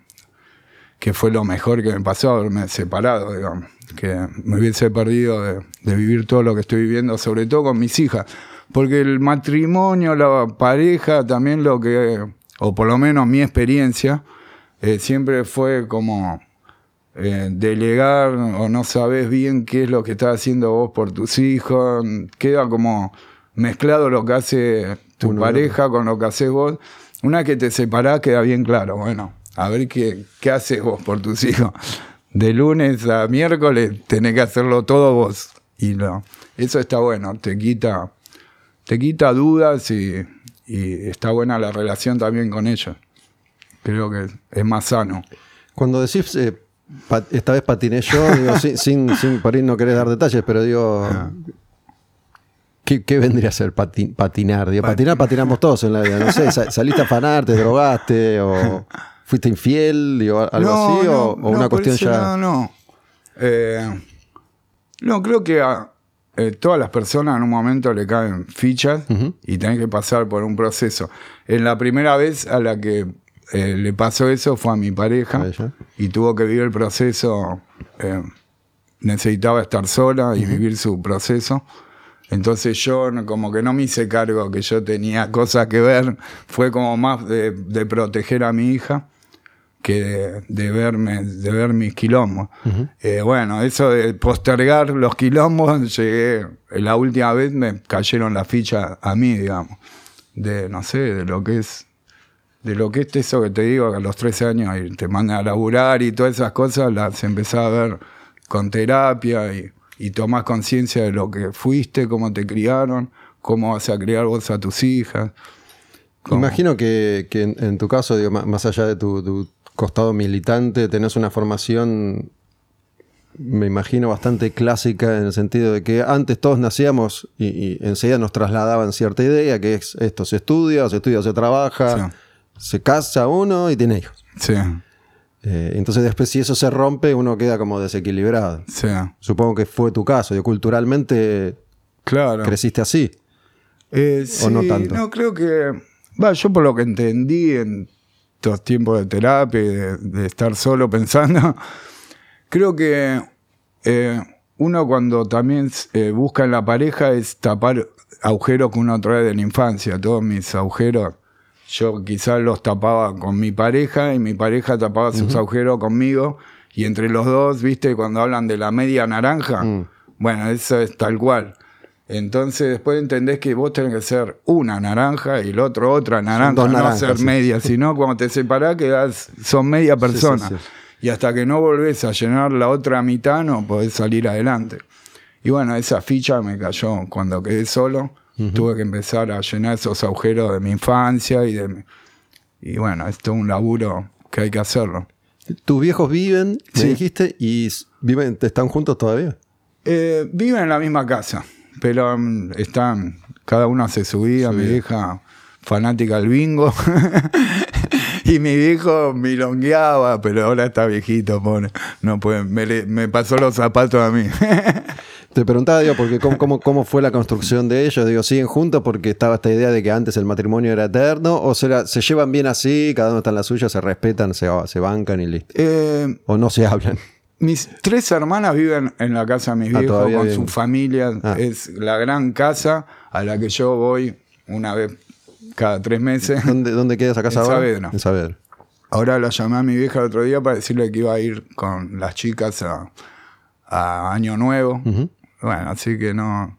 que fue lo mejor que me pasó haberme separado, digamos. Que me hubiese perdido de, vivir todo lo que estoy viviendo, sobre todo con mis hijas. Porque el matrimonio, la pareja, también lo que, o por lo menos mi experiencia, eh, siempre fue como eh, delegar o no sabes bien qué es lo que estás haciendo vos por tus hijos. Queda como mezclado lo que hace tu Uno pareja con lo que haces vos. Una vez que te separás queda bien claro, bueno, a ver qué, qué haces vos por tus hijos. De lunes a miércoles tenés que hacerlo todo vos. Y lo, eso está bueno, te quita, te quita dudas y, y está buena la relación también con ellos. Creo que es más sano. Cuando decís, eh, esta vez patiné yo, digo, sin, sin, sin- por ahí no querés dar detalles, pero digo, ¿qué, qué vendría a ser pati- patinar? Digo, patinar, patinamos todos en la vida, no sé, sa- saliste a afanar, te drogaste o fuiste infiel, digo, algo así, o, o no, una cuestión ya... lado no. Eh, no, creo que a eh, todas las personas en un momento le caen fichas y tienen que pasar por un proceso. En la primera vez a la que eh, le pasó eso fue a mi pareja A y tuvo que vivir el proceso. necesitaba estar sola y vivir su proceso. Entonces yo como que no me hice cargo que yo tenía cosas que ver. Fue como más de, de proteger a mi hija que de, de verme, de ver mis quilombos. Eh, bueno, eso de postergar los quilombos, llegué, la última vez me cayeron las fichas a mí, digamos. De, no sé, de lo que es, de lo que es eso que te digo, que a los 13 años te mandan a laburar y todas esas cosas, las empecé a ver con terapia y, y tomás conciencia de lo que fuiste, cómo te criaron, cómo vas a criar vos a tus hijas. cómo- Imagino que, que en, en tu caso, digo, más allá de tu, tu costado militante, tenés una formación, me imagino, bastante clásica en el sentido de que antes todos nacíamos y, y enseguida nos trasladaban cierta idea, que es esto se estudia, se estudia, se trabaja, se casa uno y tiene hijos. Sí, Eh, entonces después si eso se rompe, uno queda como desequilibrado. sí. Supongo que fue tu caso. Yo, culturalmente Claro. ¿Creciste así? Eh, ¿O no tanto? No, creo que. Va, yo por lo que entendí en estos tiempos de terapia y de, de estar solo pensando, creo que eh, uno cuando también busca en la pareja es tapar agujeros que uno trae de la infancia. Todos mis agujeros, yo quizás los tapaba con mi pareja y mi pareja tapaba sus agujeros conmigo. Y entre los dos, viste, cuando hablan de la media naranja, Mm. bueno, eso es tal cual. Entonces después entendés que vos tenés que ser una naranja y el otro otra naranja, dos no naranjas, ser sí. media, sino cuando te separás quedás, son media persona. sí. Y hasta que no volvés a llenar la otra mitad no podés salir adelante. Y bueno, esa ficha me cayó cuando quedé solo. Tuve que empezar a llenar esos agujeros de mi infancia y de Y bueno, esto es un laburo que hay que hacerlo. Tus viejos viven, me Sí. dijiste, y viven, ¿están juntos todavía? Eh, viven en la misma casa, pero mm, están, cada uno hace su vida, mi vieja fanática del bingo, y mi viejo milongueaba, pero ahora está viejito, pone, no puede, me, me pasó los zapatos a mí. Te preguntaba, digo, porque cómo, cómo, cómo fue la construcción de ellos. Digo, ¿siguen juntos porque estaba esta idea de que antes el matrimonio era eterno? ¿O será, se llevan bien así, cada uno está en la suya, se respetan, se, se bancan y listo? Eh, ¿O no se hablan? mis tres hermanas viven en la casa de mis Ah, viejos con viven. sus familias. Ah. Es la gran casa a la que yo voy una vez cada tres meses. ¿Dónde, dónde queda esa casa En ahora? Saavedra. En Saavedra. Ahora la llamé a mi vieja el otro día para decirle que iba a ir con las chicas a, a Año Nuevo. Bueno, así que no.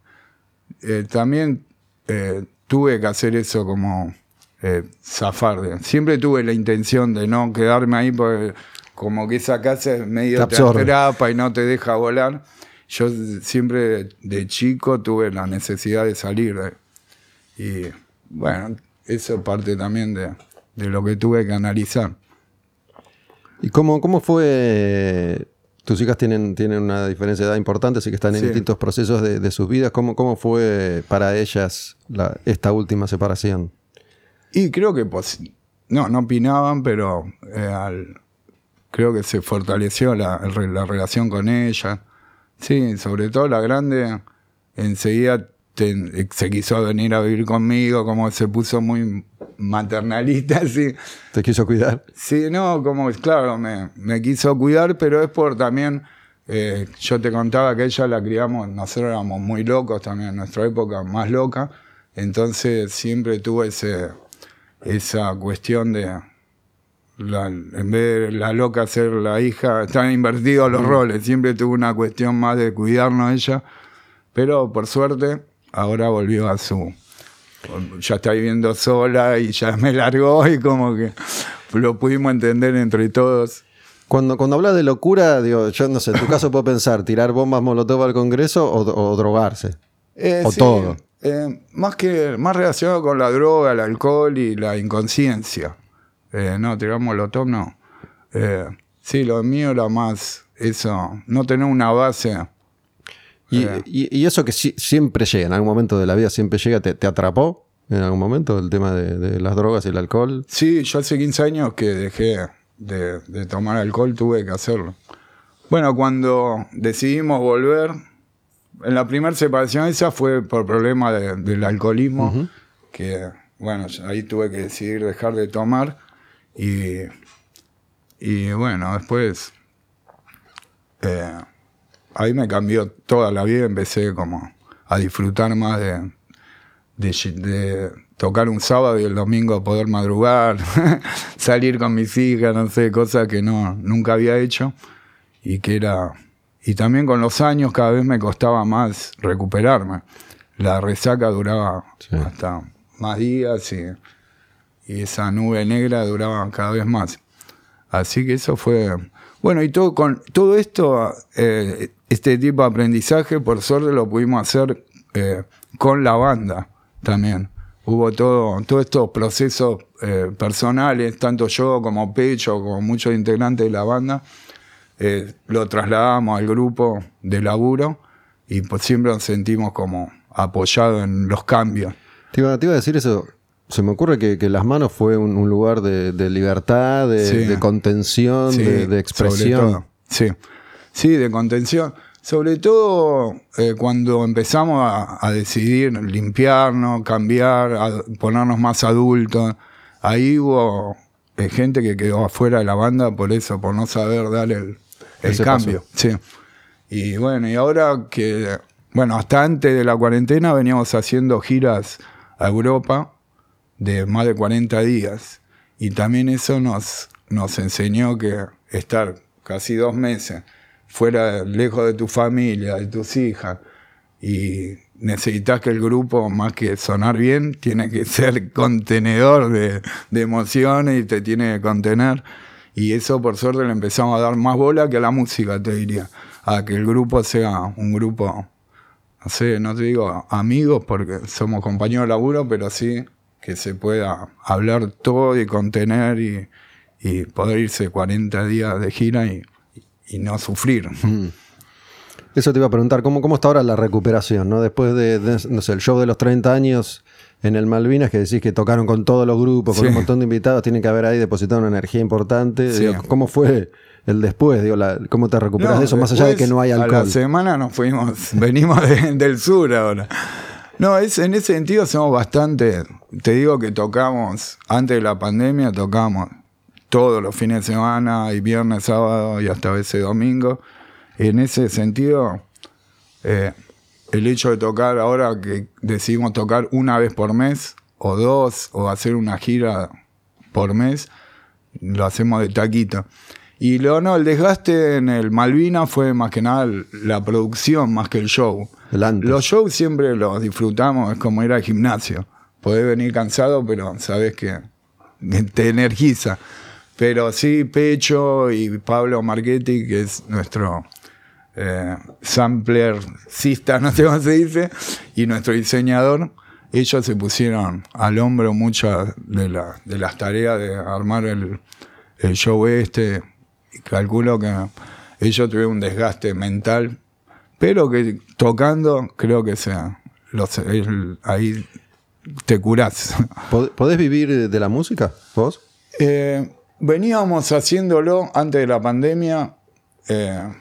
eh, también eh, tuve que hacer eso como eh, zafar. de- Siempre tuve la intención de no quedarme ahí porque como que esa casa es medio Te te atrapa y no te deja volar. Yo siempre de chico tuve la necesidad de salir. de- y bueno, eso es parte también de, de lo que tuve que analizar. ¿Y cómo, cómo fue? Tus hijas tienen, tienen una diferencia de edad importante, así que están en Sí. distintos procesos de, de sus vidas. ¿Cómo, cómo fue para ellas la- esta última separación? Y creo que pues, no, no opinaban, pero eh, al- creo que se fortaleció la, la relación con ella. Sí, sobre todo la grande enseguida te- se quiso venir a vivir conmigo, como se puso muy maternalista, así. ¿Te quiso cuidar? Sí, no, como, claro, me, me quiso cuidar, pero es por también, eh, yo te contaba que ella la criamos, nosotros éramos muy locos también, en nuestra época más loca, entonces siempre tuve ese, esa cuestión de, la- en vez de la loca ser la hija, están invertidos los roles, siempre tuve una cuestión más de cuidarnos ella, pero por suerte ahora volvió a su, ya está viviendo sola y ya me largó y como que lo pudimos entender entre todos. Cuando, cuando hablas de locura, digo, yo no sé, en tu caso puedo pensar tirar bombas molotov al Congreso o, o drogarse. Eh, O todo. eh, más que más relacionado con la droga, el alcohol y la inconsciencia. Eh, no, tiramos molotov, no. Sí, lo mío era más eso, no tener una base. Y, y- y eso que sí- siempre llega, en algún momento de la vida siempre llega, ¿te, te atrapó en algún momento el tema de, de las drogas y el alcohol? Sí, yo hace 15 años que dejé de, de tomar alcohol, tuve que hacerlo. Bueno, cuando decidimos volver, en la primera separación esa fue por problema de- del alcoholismo, que bueno, ahí tuve que decidir dejar de tomar y, y bueno, después eh, ahí me cambió toda la vida, empecé como a disfrutar más de, de, de tocar un sábado y el domingo poder madrugar, salir con mis hijas, no sé, cosas que no, nunca había hecho y que era... Y también con los años cada vez me costaba más recuperarme. La resaca duraba Sí. hasta más días y, y esa nube negra duraba cada vez más. Así que eso fue... Bueno, y todo, con todo esto, eh, este tipo de aprendizaje, por suerte lo pudimos hacer eh, con la banda también. Hubo todo, todos estos procesos eh, personales, tanto yo como Pecho, como muchos integrantes de la banda, lo trasladamos al grupo de laburo y pues siempre nos sentimos como apoyados en los cambios. Te iba a decir eso. Se me ocurre que, que las manos fue un, un lugar de, de libertad, de, Sí. de contención, Sí, de, expresión. Sí, sí, de contención. Sobre todo eh, cuando empezamos a, a decidir limpiarnos, cambiar, a ponernos más adultos, ahí hubo eh, gente que quedó afuera de la banda por eso, por no saber dar el, el cambio. Sí. Y bueno, y ahora que, bueno, hasta antes de la cuarentena veníamos haciendo giras a Europa de más de 40 días. Y también eso nos, nos enseñó que estar casi dos meses fuera, lejos de tu familia, de tus hijas, y necesitas que el grupo, más que sonar bien, tiene que ser contenedor de, emociones y te tiene que contener. Y eso por suerte le empezamos a dar más bola que a la música, te diría. A que el grupo sea un grupo, no sé, no te digo amigos porque somos compañeros de laburo, pero sí que se pueda hablar todo y contener y, y poder irse 40 días de gira y, y no sufrir. Eso te iba a preguntar, ¿cómo, cómo está ahora la recuperación? ¿no? Después de, de, no sé, el show de los 30 años en el Malvinas, que decís que tocaron con todos los grupos, con Sí. un montón de invitados, tienen que haber ahí depositado una energía importante. Sí. Digo, ¿Cómo fue el después? Digo, la- ¿Cómo te recuperas No, de eso? Más allá de que no hay A la alcohol. semana nos fuimos, venimos de- del sur ahora. No, es, en ese sentido somos bastante. Te digo que tocamos, antes de la pandemia, tocamos todos los fines de semana, y viernes, sábado y hasta a veces domingo. En ese sentido, eh, el hecho de tocar ahora que decidimos tocar una vez por mes, o dos, o hacer una gira por mes, lo hacemos de taquito. Y luego no, el desgaste en el Malvina fue más que nada la producción más que el show. Los shows siempre los disfrutamos, es como ir al gimnasio. Podés venir cansado, pero sabes que te energiza. Pero sí, Pecho y Pablo Marchetti, que es nuestro eh, sampler, cista, no sé cómo se dice, y nuestro diseñador, ellos se pusieron al hombro muchas de, la- de las tareas de armar el, el show este. Calculo que ellos tuvieron un desgaste mental, pero que tocando creo que sea, los, el- ahí te curás. ¿Pod- ¿Podés vivir de la música, vos? Eh, veníamos haciéndolo antes de la pandemia eh,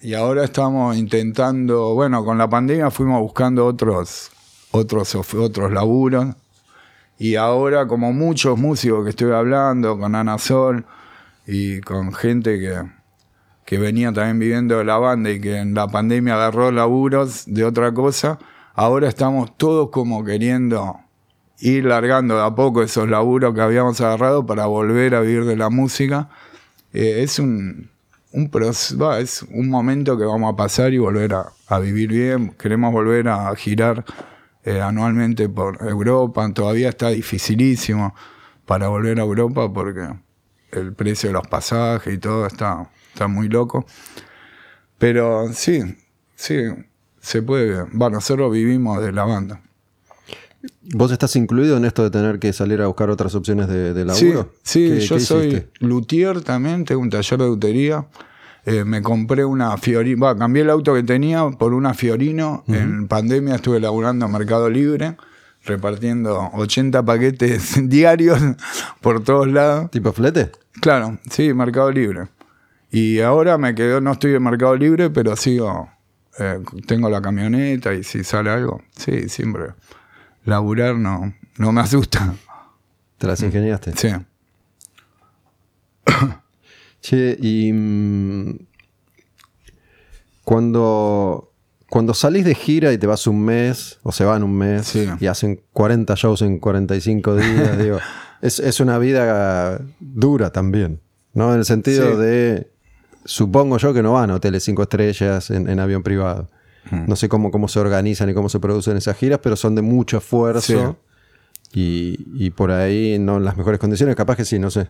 y ahora estamos intentando, bueno, con la pandemia fuimos buscando otros, otros, otros laburos y ahora como muchos músicos que estoy hablando, con Ana Sol y con gente que, que venía también viviendo de la banda y que en la pandemia agarró laburos de otra cosa, ahora estamos todos como queriendo ir largando de a poco esos laburos que habíamos agarrado para volver a vivir de la música. Eh, es un, un proce- va, es un momento que vamos a pasar y volver a, a vivir bien. Queremos volver a girar eh, anualmente por Europa. Todavía está dificilísimo para volver a Europa porque el precio de los pasajes y todo está, está muy loco. Pero sí, sí, se puede. Bueno, nosotros vivimos de la banda. ¿Vos estás incluido en esto de tener que salir a buscar otras opciones de, de laburo? Sí, sí ¿Qué- yo soy luthier también, tengo un taller de lutería. Eh, me compré una Fiorino, cambié el auto que tenía por una Fiorino. En pandemia estuve laburando en Mercado Libre, repartiendo 80 paquetes diarios por todos lados. ¿Tipo flete? Claro, sí, Mercado Libre. Y ahora me quedo, no estoy en Mercado Libre, pero sigo, eh, tengo la camioneta y si sale algo, sí, siempre. Laburar no, no me asusta. ¿Te las ingeniaste? Sí. Che, y mm, cuando, cuando salís de gira y te vas un mes, o se van un mes, Sí. y hacen 40 shows en 45 días, digo, es, es una vida dura también, ¿no? En el sentido Sí. de, supongo yo que no van a hoteles 5 estrellas en, en avión privado. No sé cómo, cómo se organizan y cómo se producen esas giras, pero son de mucho esfuerzo. Y, y por ahí no en las mejores condiciones, capaz que sí, no sé.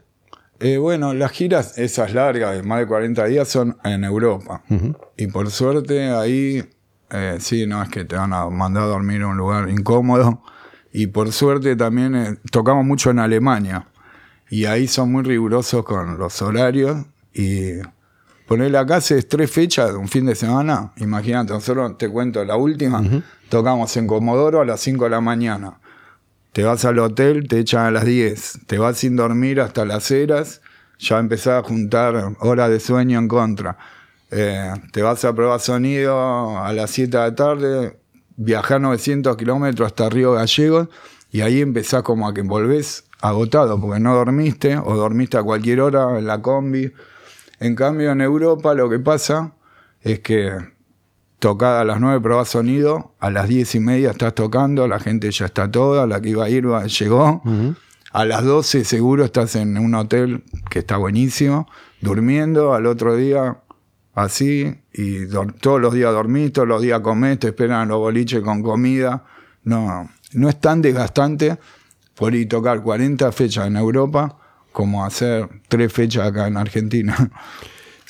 Eh, bueno, las giras, esas largas, de más de 40 días, son en Europa. Y por suerte ahí, eh, sí, no es que te van a mandar a dormir en un lugar incómodo. Y por suerte también eh, tocamos mucho en Alemania. Y ahí son muy rigurosos con los horarios. Y ponerle acá hace tres fechas de un fin de semana. Imagínate, nosotros te cuento la última. Tocamos en Comodoro a las 5 de la mañana. Te vas al hotel, te echan a las 10. Te vas sin dormir hasta las eras. Ya empezás a juntar horas de sueño en contra. Eh, te vas a probar sonido a las 7 de la tarde, viajar 900 kilómetros hasta Río Gallegos y ahí empezás como a que volvés agotado porque no dormiste o dormiste a cualquier hora en la combi. En cambio en Europa lo que pasa es que tocada a las 9 probás sonido, a las 10 y media estás tocando, la gente ya está toda, la que iba a ir llegó. A las 12 seguro estás en un hotel que está buenísimo, durmiendo, al otro día así, y todos los días dormís, todos los días comés, te esperan los boliches con comida. No, no es tan desgastante por ir a tocar 40 fechas en Europa como hacer tres fechas acá en Argentina.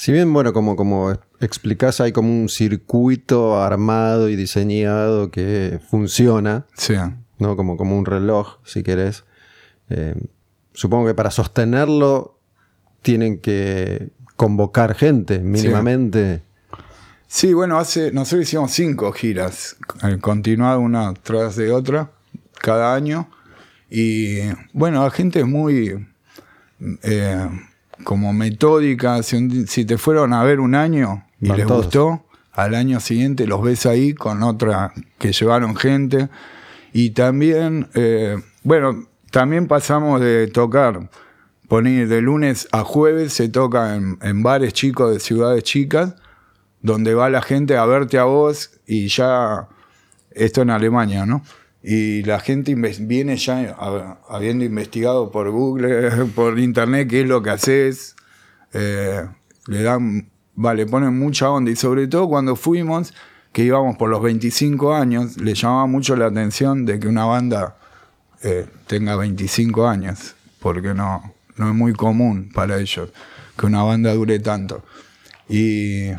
Si bien, bueno, como, como explicás, hay como un circuito armado y diseñado que funciona, sí. ¿no? Como, como un reloj, si querés. Eh, supongo que para sostenerlo tienen que convocar gente mínimamente. Sí. bueno, hace, nosotros hicimos cinco giras, eh, continuado una tras de otra, cada año. Y bueno, la gente es muy eh, como metódica. Si, te fueron a ver un año y les gustó, al año siguiente los ves ahí con otra que llevaron gente. Y también, eh, bueno, también pasamos de tocar poner de lunes a jueves se toca en, bares chicos de ciudades chicas, donde va la gente a verte a vos y ya, esto en Alemania, ¿no? Y la gente viene ya habiendo investigado por Google, por Internet, qué es lo que haces. Eh, le dan, vale, ponen mucha onda. Y sobre todo cuando fuimos, que íbamos por los 25 años, le llamaba mucho la atención de que una banda eh, tenga 25 años. Porque no, no es muy común para ellos que una banda dure tanto. Y,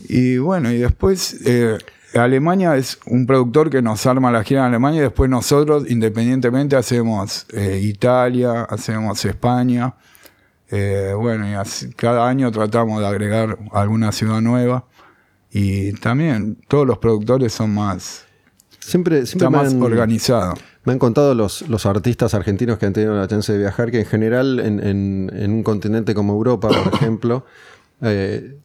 y bueno, y después eh, Alemania es un productor que nos arma la gira en Alemania y después nosotros independientemente hacemos eh, Italia, hacemos España. Eh, bueno, y cada año tratamos de agregar alguna ciudad nueva. Y también todos los productores son más... Siempre, siempre está más organizado. Me han contado los, los, artistas argentinos que han tenido la chance de viajar que en general en, un continente como Europa, por ejemplo, eh,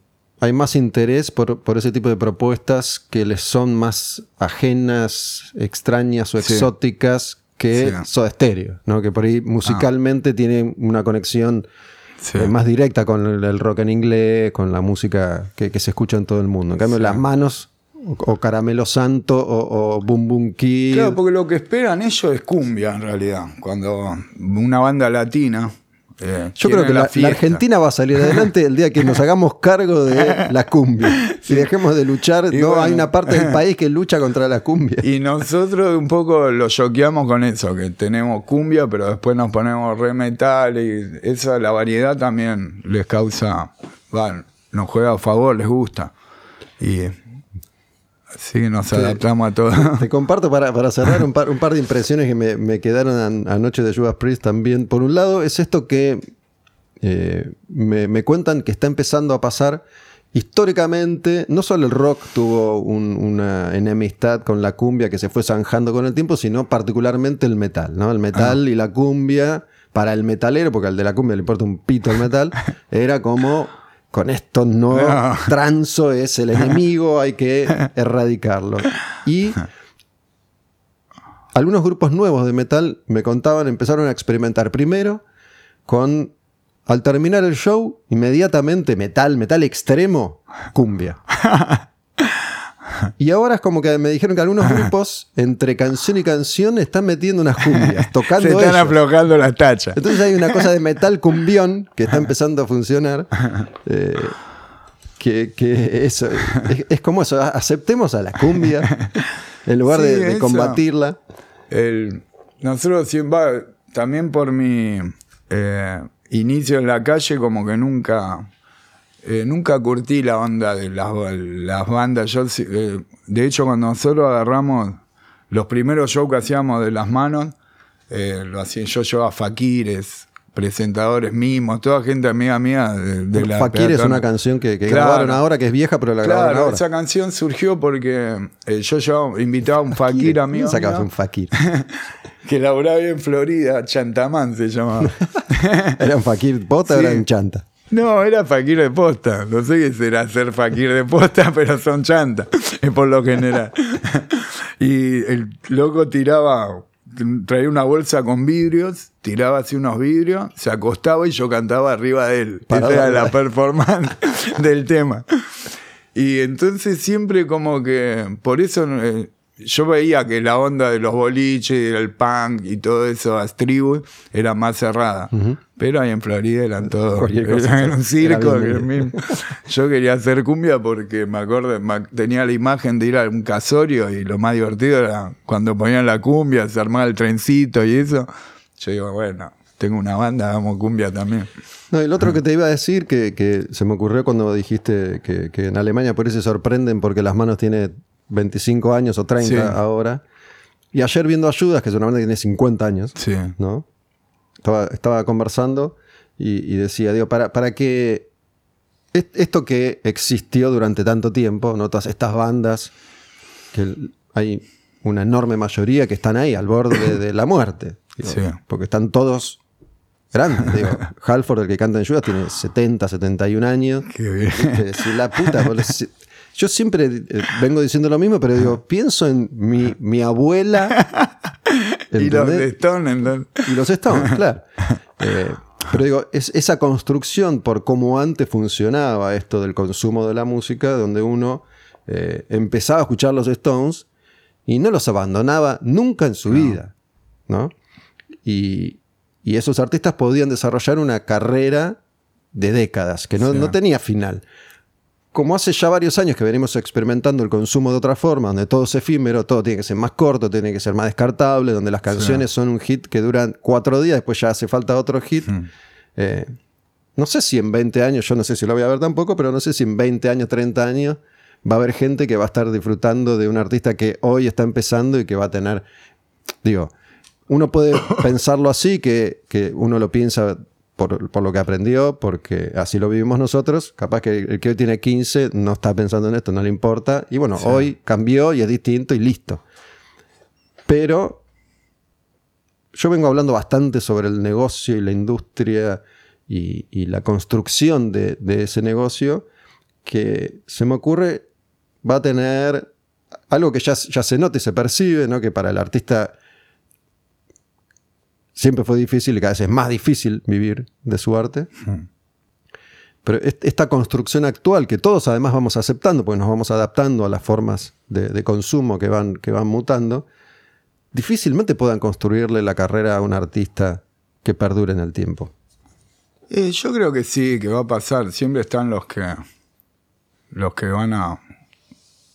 hay más interés por, ese tipo de propuestas que les son más ajenas, extrañas o exóticas que sí. Soda Stereo, ¿no? que por ahí musicalmente tiene una conexión eh, más directa con el, rock en inglés, con la música que, se escucha en todo el mundo. En cambio, las manos o, Caramelo Santo o, o Boom Boom Kid. Claro, porque lo que esperan ellos es cumbia en realidad. Cuando una banda latina. Eh, Yo creo que la, Argentina va a salir adelante el día que nos hagamos cargo de la cumbia. Si dejemos de luchar, no hay una parte del país que lucha contra la cumbia. Y nosotros un poco lo choqueamos con eso, que tenemos cumbia, pero después nos ponemos re metal y esa la variedad también les causa, bueno, nos juega a favor, les gusta. Y Sí, nos adaptamos a todo. Te comparto para, cerrar un par, un par, de impresiones que me, quedaron anoche de Judas Priest también. Por un lado, es esto que eh, me, cuentan que está empezando a pasar. Históricamente, no solo el rock tuvo una enemistad con la cumbia que se fue zanjando con el tiempo, sino particularmente el metal. ¿no? El metal ah. y la cumbia, para el metalero, porque al de la cumbia le importa un pito el metal, era como con esto no, transo es el enemigo, hay que erradicarlo. Y algunos grupos nuevos de metal me contaban, empezaron a experimentar primero con, al terminar el show, inmediatamente metal, metal extremo, cumbia. Y ahora es como que me dijeron que algunos grupos, entre canción y canción, están metiendo unas cumbias, tocando. Se están aflojando las tachas. Entonces hay una cosa de metal cumbión que está empezando a funcionar. Eh, que, eso, es, como eso, aceptemos a la cumbia en lugar de, combatirla. El, nosotros también por mi eh, inicio en la calle, como que nunca eh, nunca curtí la onda de las, las bandas. Yo, eh, de hecho, cuando nosotros agarramos los primeros shows que hacíamos de las manos, eh, lo hacía yo, yo a Fakires, presentadores mismos, toda gente amiga mía de, la Fakir es una canción que, grabaron ahora, que es vieja, pero la grabaron ahora. esa canción surgió porque yo, yo invitaba a un Fakir amigo. sacabas un Fakir? que laburaba en Florida, Chantamán se llamaba. ¿Era un Fakir bota o era un chanta? No, era fakir de posta. No sé qué será ser fakir de posta, pero son chantas, por lo general. Y el loco tiraba, traía una bolsa con vidrios, tiraba así unos vidrios, se acostaba y yo cantaba arriba de él. Esa era la performance del tema. Y entonces siempre como que, por eso eh, yo veía que la onda de los boliches, el punk y todo eso, las tribus, era más cerrada. Pero ahí en Florida eran todos en un circo. Yo quería hacer cumbia porque me acuerdo, tenía la imagen de ir a un casorio y lo más divertido era cuando ponían la cumbia, se armaba el trencito y eso. Yo digo, bueno, tengo una banda, hagamos cumbia también. No, el otro que te iba a decir, que, se me ocurrió cuando dijiste que, que en Alemania por eso se sorprenden porque las manos tiene 25 años o 30 ahora. Y ayer viendo Ayudas, que seguramente tiene 50 años, ¿no? Estaba, conversando y, decía, digo, para, para que esto que existió durante tanto tiempo, ¿no? Todas estas bandas, que hay una enorme mayoría que están ahí al borde de, la muerte. Porque están todos grandes. Digo, Halford, el que canta en Ayudas, tiene 70, 71 años. Qué bien. la puta, yo siempre eh, vengo diciendo lo mismo, pero digo, pienso en mi, mi abuela. y los Stones. Y los Stones, claro. Eh, pero digo, es esa construcción por cómo antes funcionaba esto del consumo de la música, donde uno eh, empezaba a escuchar los Stones y no los abandonaba nunca en su vida. ¿no? Y, y, esos artistas podían desarrollar una carrera de décadas, que no, no tenía final como hace ya varios años que venimos experimentando el consumo de otra forma, donde todo es efímero, todo tiene que ser más corto, tiene que ser más descartable, donde las canciones son un hit que duran cuatro días, después ya hace falta otro hit. Hmm. Eh, no sé si en 20 años, yo no sé si lo voy a ver tampoco, pero no sé si en 20 años, 30 años va a haber gente que va a estar disfrutando de un artista que hoy está empezando y que va a tener, digo, uno puede pensarlo así, que, que uno lo piensa por, lo que aprendió, porque así lo vivimos nosotros. Capaz que el que hoy tiene 15 no está pensando en esto, no le importa. Y bueno, hoy cambió y es distinto y listo. Pero yo vengo hablando bastante sobre el negocio y la industria y, la construcción de, ese negocio, que se me ocurre va a tener algo que ya, ya se nota y se percibe, ¿no? que para el artista siempre fue difícil y cada vez es más difícil vivir de su arte. Hmm. Pero esta construcción actual, que todos además vamos aceptando, porque nos vamos adaptando a las formas de, consumo que van, que van mutando, difícilmente puedan construirle la carrera a un artista que perdure en el tiempo. Eh, yo creo que sí, que va a pasar. Siempre están los que los que van a,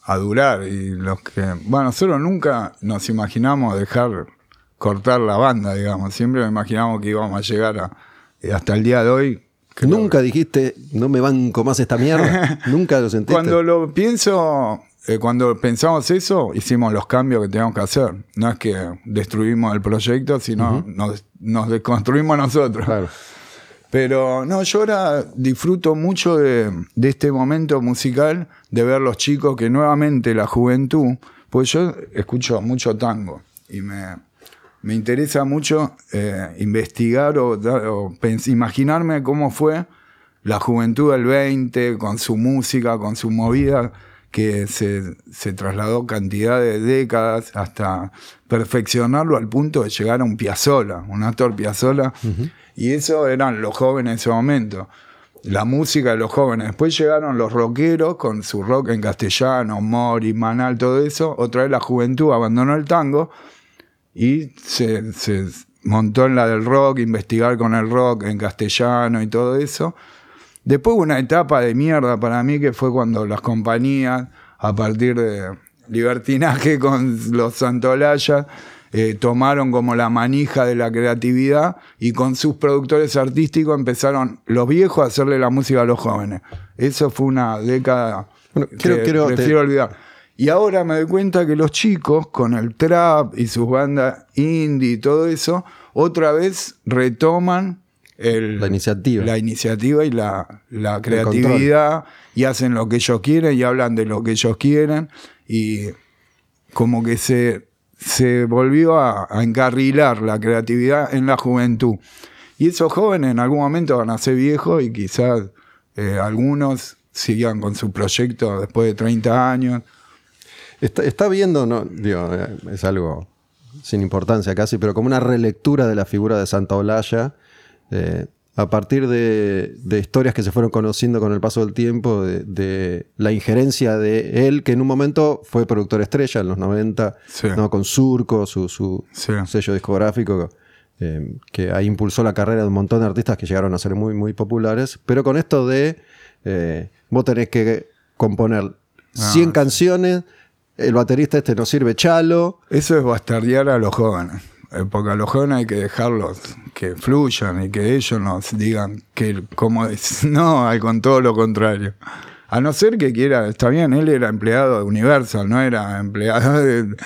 a durar y los que. Bueno, nosotros nunca nos imaginamos dejar cortar la banda, digamos. Siempre me imaginamos que íbamos a llegar a, eh, hasta el día de hoy. Nunca dijiste, no me banco más esta mierda. Nunca lo sentiste. Cuando lo pienso, eh, cuando pensamos eso, hicimos los cambios que teníamos que hacer. No es que destruimos el proyecto, sino nos, nos, desconstruimos nosotros. Claro. Pero no, yo ahora disfruto mucho de, de, este momento musical, de ver los chicos que nuevamente la juventud, pues yo escucho mucho tango y me, me interesa mucho eh, investigar o, imaginarme cómo fue la juventud del 20 con su música, con su movida, que se, trasladó cantidad de décadas hasta perfeccionarlo al punto de llegar a un Piazzolla, un actor Piazzolla. Y eso eran los jóvenes en ese momento. La música de los jóvenes. Después llegaron los rockeros con su rock en castellano, Mori, Manal, todo eso. Otra vez la juventud abandonó el tango y se, montó en la del rock, investigar con el rock en castellano y todo eso. Después hubo una etapa de mierda para mí que fue cuando las compañías, a partir de libertinaje con los Santolayas, eh, tomaron como la manija de la creatividad y con sus productores artísticos empezaron los viejos a hacerle la música a los jóvenes. Eso fue una década que prefiero olvidar. Y ahora me doy cuenta que los chicos, con el trap y sus bandas indie y todo eso, otra vez retoman la iniciativa. La iniciativa y la, creatividad y hacen lo que ellos quieren y hablan de lo que ellos quieren y como que se, se volvió a, encarrilar la creatividad en la juventud. Y esos jóvenes en algún momento van a ser viejos y quizás eh, algunos sigan con su proyecto después de 30 años. Está, viendo, no, digo, eh, es algo sin importancia casi, pero como una relectura de la figura de Santa Olalla, eh, a partir de, historias que se fueron conociendo con el paso del tiempo, de, la injerencia de él, que en un momento fue productor estrella en los 90, ¿no? con Surco, su, sello discográfico, eh, que ahí impulsó la carrera de un montón de artistas que llegaron a ser muy, muy populares, pero con esto de eh, vos tenés que componer 100 ah, canciones, el baterista este no sirve chalo. Eso es bastardear a los jóvenes. Eh, porque a los jóvenes hay que dejarlos que fluyan y que ellos nos digan que cómo es. No, hay con todo lo contrario. A no ser que quiera, está bien, él era empleado de Universal, no era empleado de.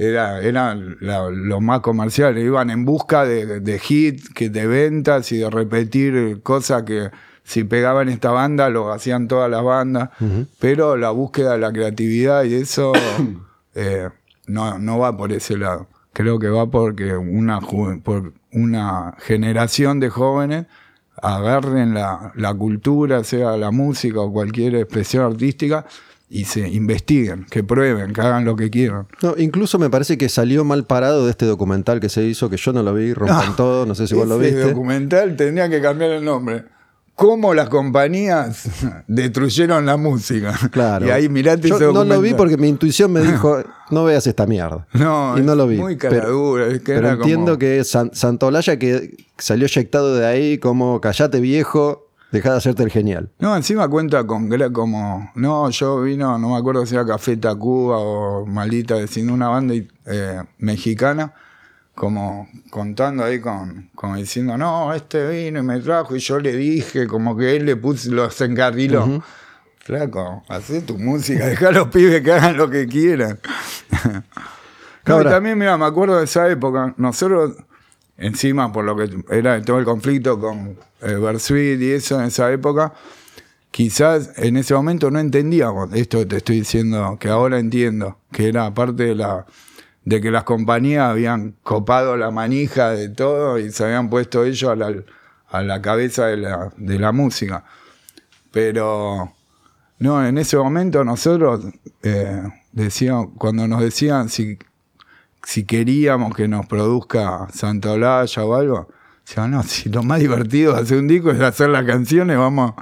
Era, era lo más comercial, iban en busca de, de hits, que de ventas y de repetir cosas que si pegaban esta banda lo hacían todas las bandas, pero la búsqueda de la creatividad y eso eh, no, no va por ese lado creo que va porque una, por una generación de jóvenes agarren la, cultura, sea la música o cualquier expresión artística, y se investiguen, que prueben, que hagan lo que quieran. No, incluso me parece que salió mal parado de este documental que se hizo, que yo no lo vi, rompan todo, no sé si vos lo viste. documental tenía que cambiar el nombre cómo las compañías destruyeron la música. Claro. Y ahí mirate Yo no lo vi porque mi intuición me dijo, no veas esta mierda. No, y no lo vi. Muy caradura. Pero, pero entiendo que Santolaya que salió eyectado de ahí como callate viejo, deja de hacerte el genial. No, encima cuenta con como, no, yo vino, no me acuerdo si era Café Tacuba o Malita, diciendo una banda eh, mexicana como contando ahí con, como diciendo, no, este vino y me trajo y yo le dije, como que él le puso, los encarriló. Flaco, haz tu música, deja a los pibes que hagan lo que quieran. también, mira, me acuerdo de esa época, nosotros, encima por lo que era todo el conflicto con eh, Bersuit y eso en esa época, quizás en ese momento no entendíamos esto que te estoy diciendo, que ahora entiendo, que era parte de la de que las compañías habían copado la manija de todo y se habían puesto ellos a la, a la cabeza de la, de la, música. Pero no, en ese momento nosotros eh, decíamos, cuando nos decían si, si queríamos que nos produzca Santa Olaya o algo, decíamos, no, si lo más divertido de hacer un disco es hacer las canciones, vamos.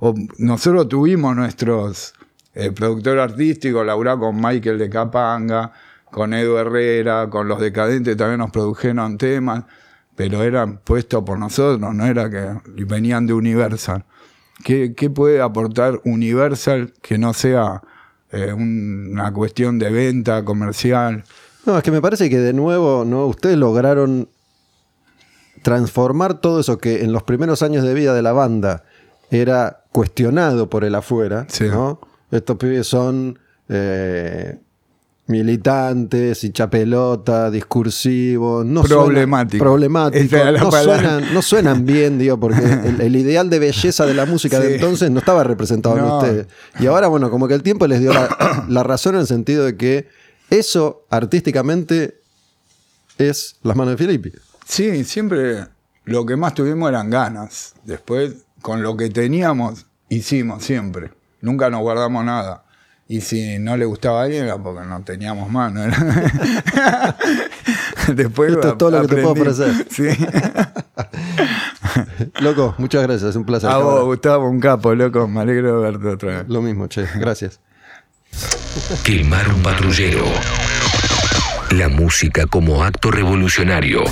O nosotros tuvimos nuestros eh, productor artístico, laburá con Michael de Capanga, con Edu Herrera, con los decadentes también nos produjeron temas, pero eran puestos por nosotros, no era que venían de Universal. ¿Qué, puede aportar Universal que no sea eh, una cuestión de venta comercial? No, es que me parece que de nuevo, ¿no? Ustedes lograron transformar todo eso que en los primeros años de vida de la banda era cuestionado por el afuera, ¿no? Estos pibes son eh, militantes, hincha pelota, discursivos, no problemático. problemático. No suenan, bien, digo, porque el, ideal de belleza de la música de entonces no estaba representado en ustedes. Y ahora, bueno, como que el tiempo les dio la, razón en el sentido de que eso artísticamente es las manos de Filippi. Sí, siempre lo que más tuvimos eran ganas. Después, con lo que teníamos, hicimos siempre. Nunca nos guardamos nada. Y si no le gustaba a alguien era porque no teníamos mano. Después Esto es todo lo que te puedo ofrecer. Sí. loco, muchas gracias, es un placer. A vos, Gustavo, un capo, loco. Me alegro de verte otra vez. Lo mismo, che, gracias. Quemar un patrullero. La música como acto revolucionario.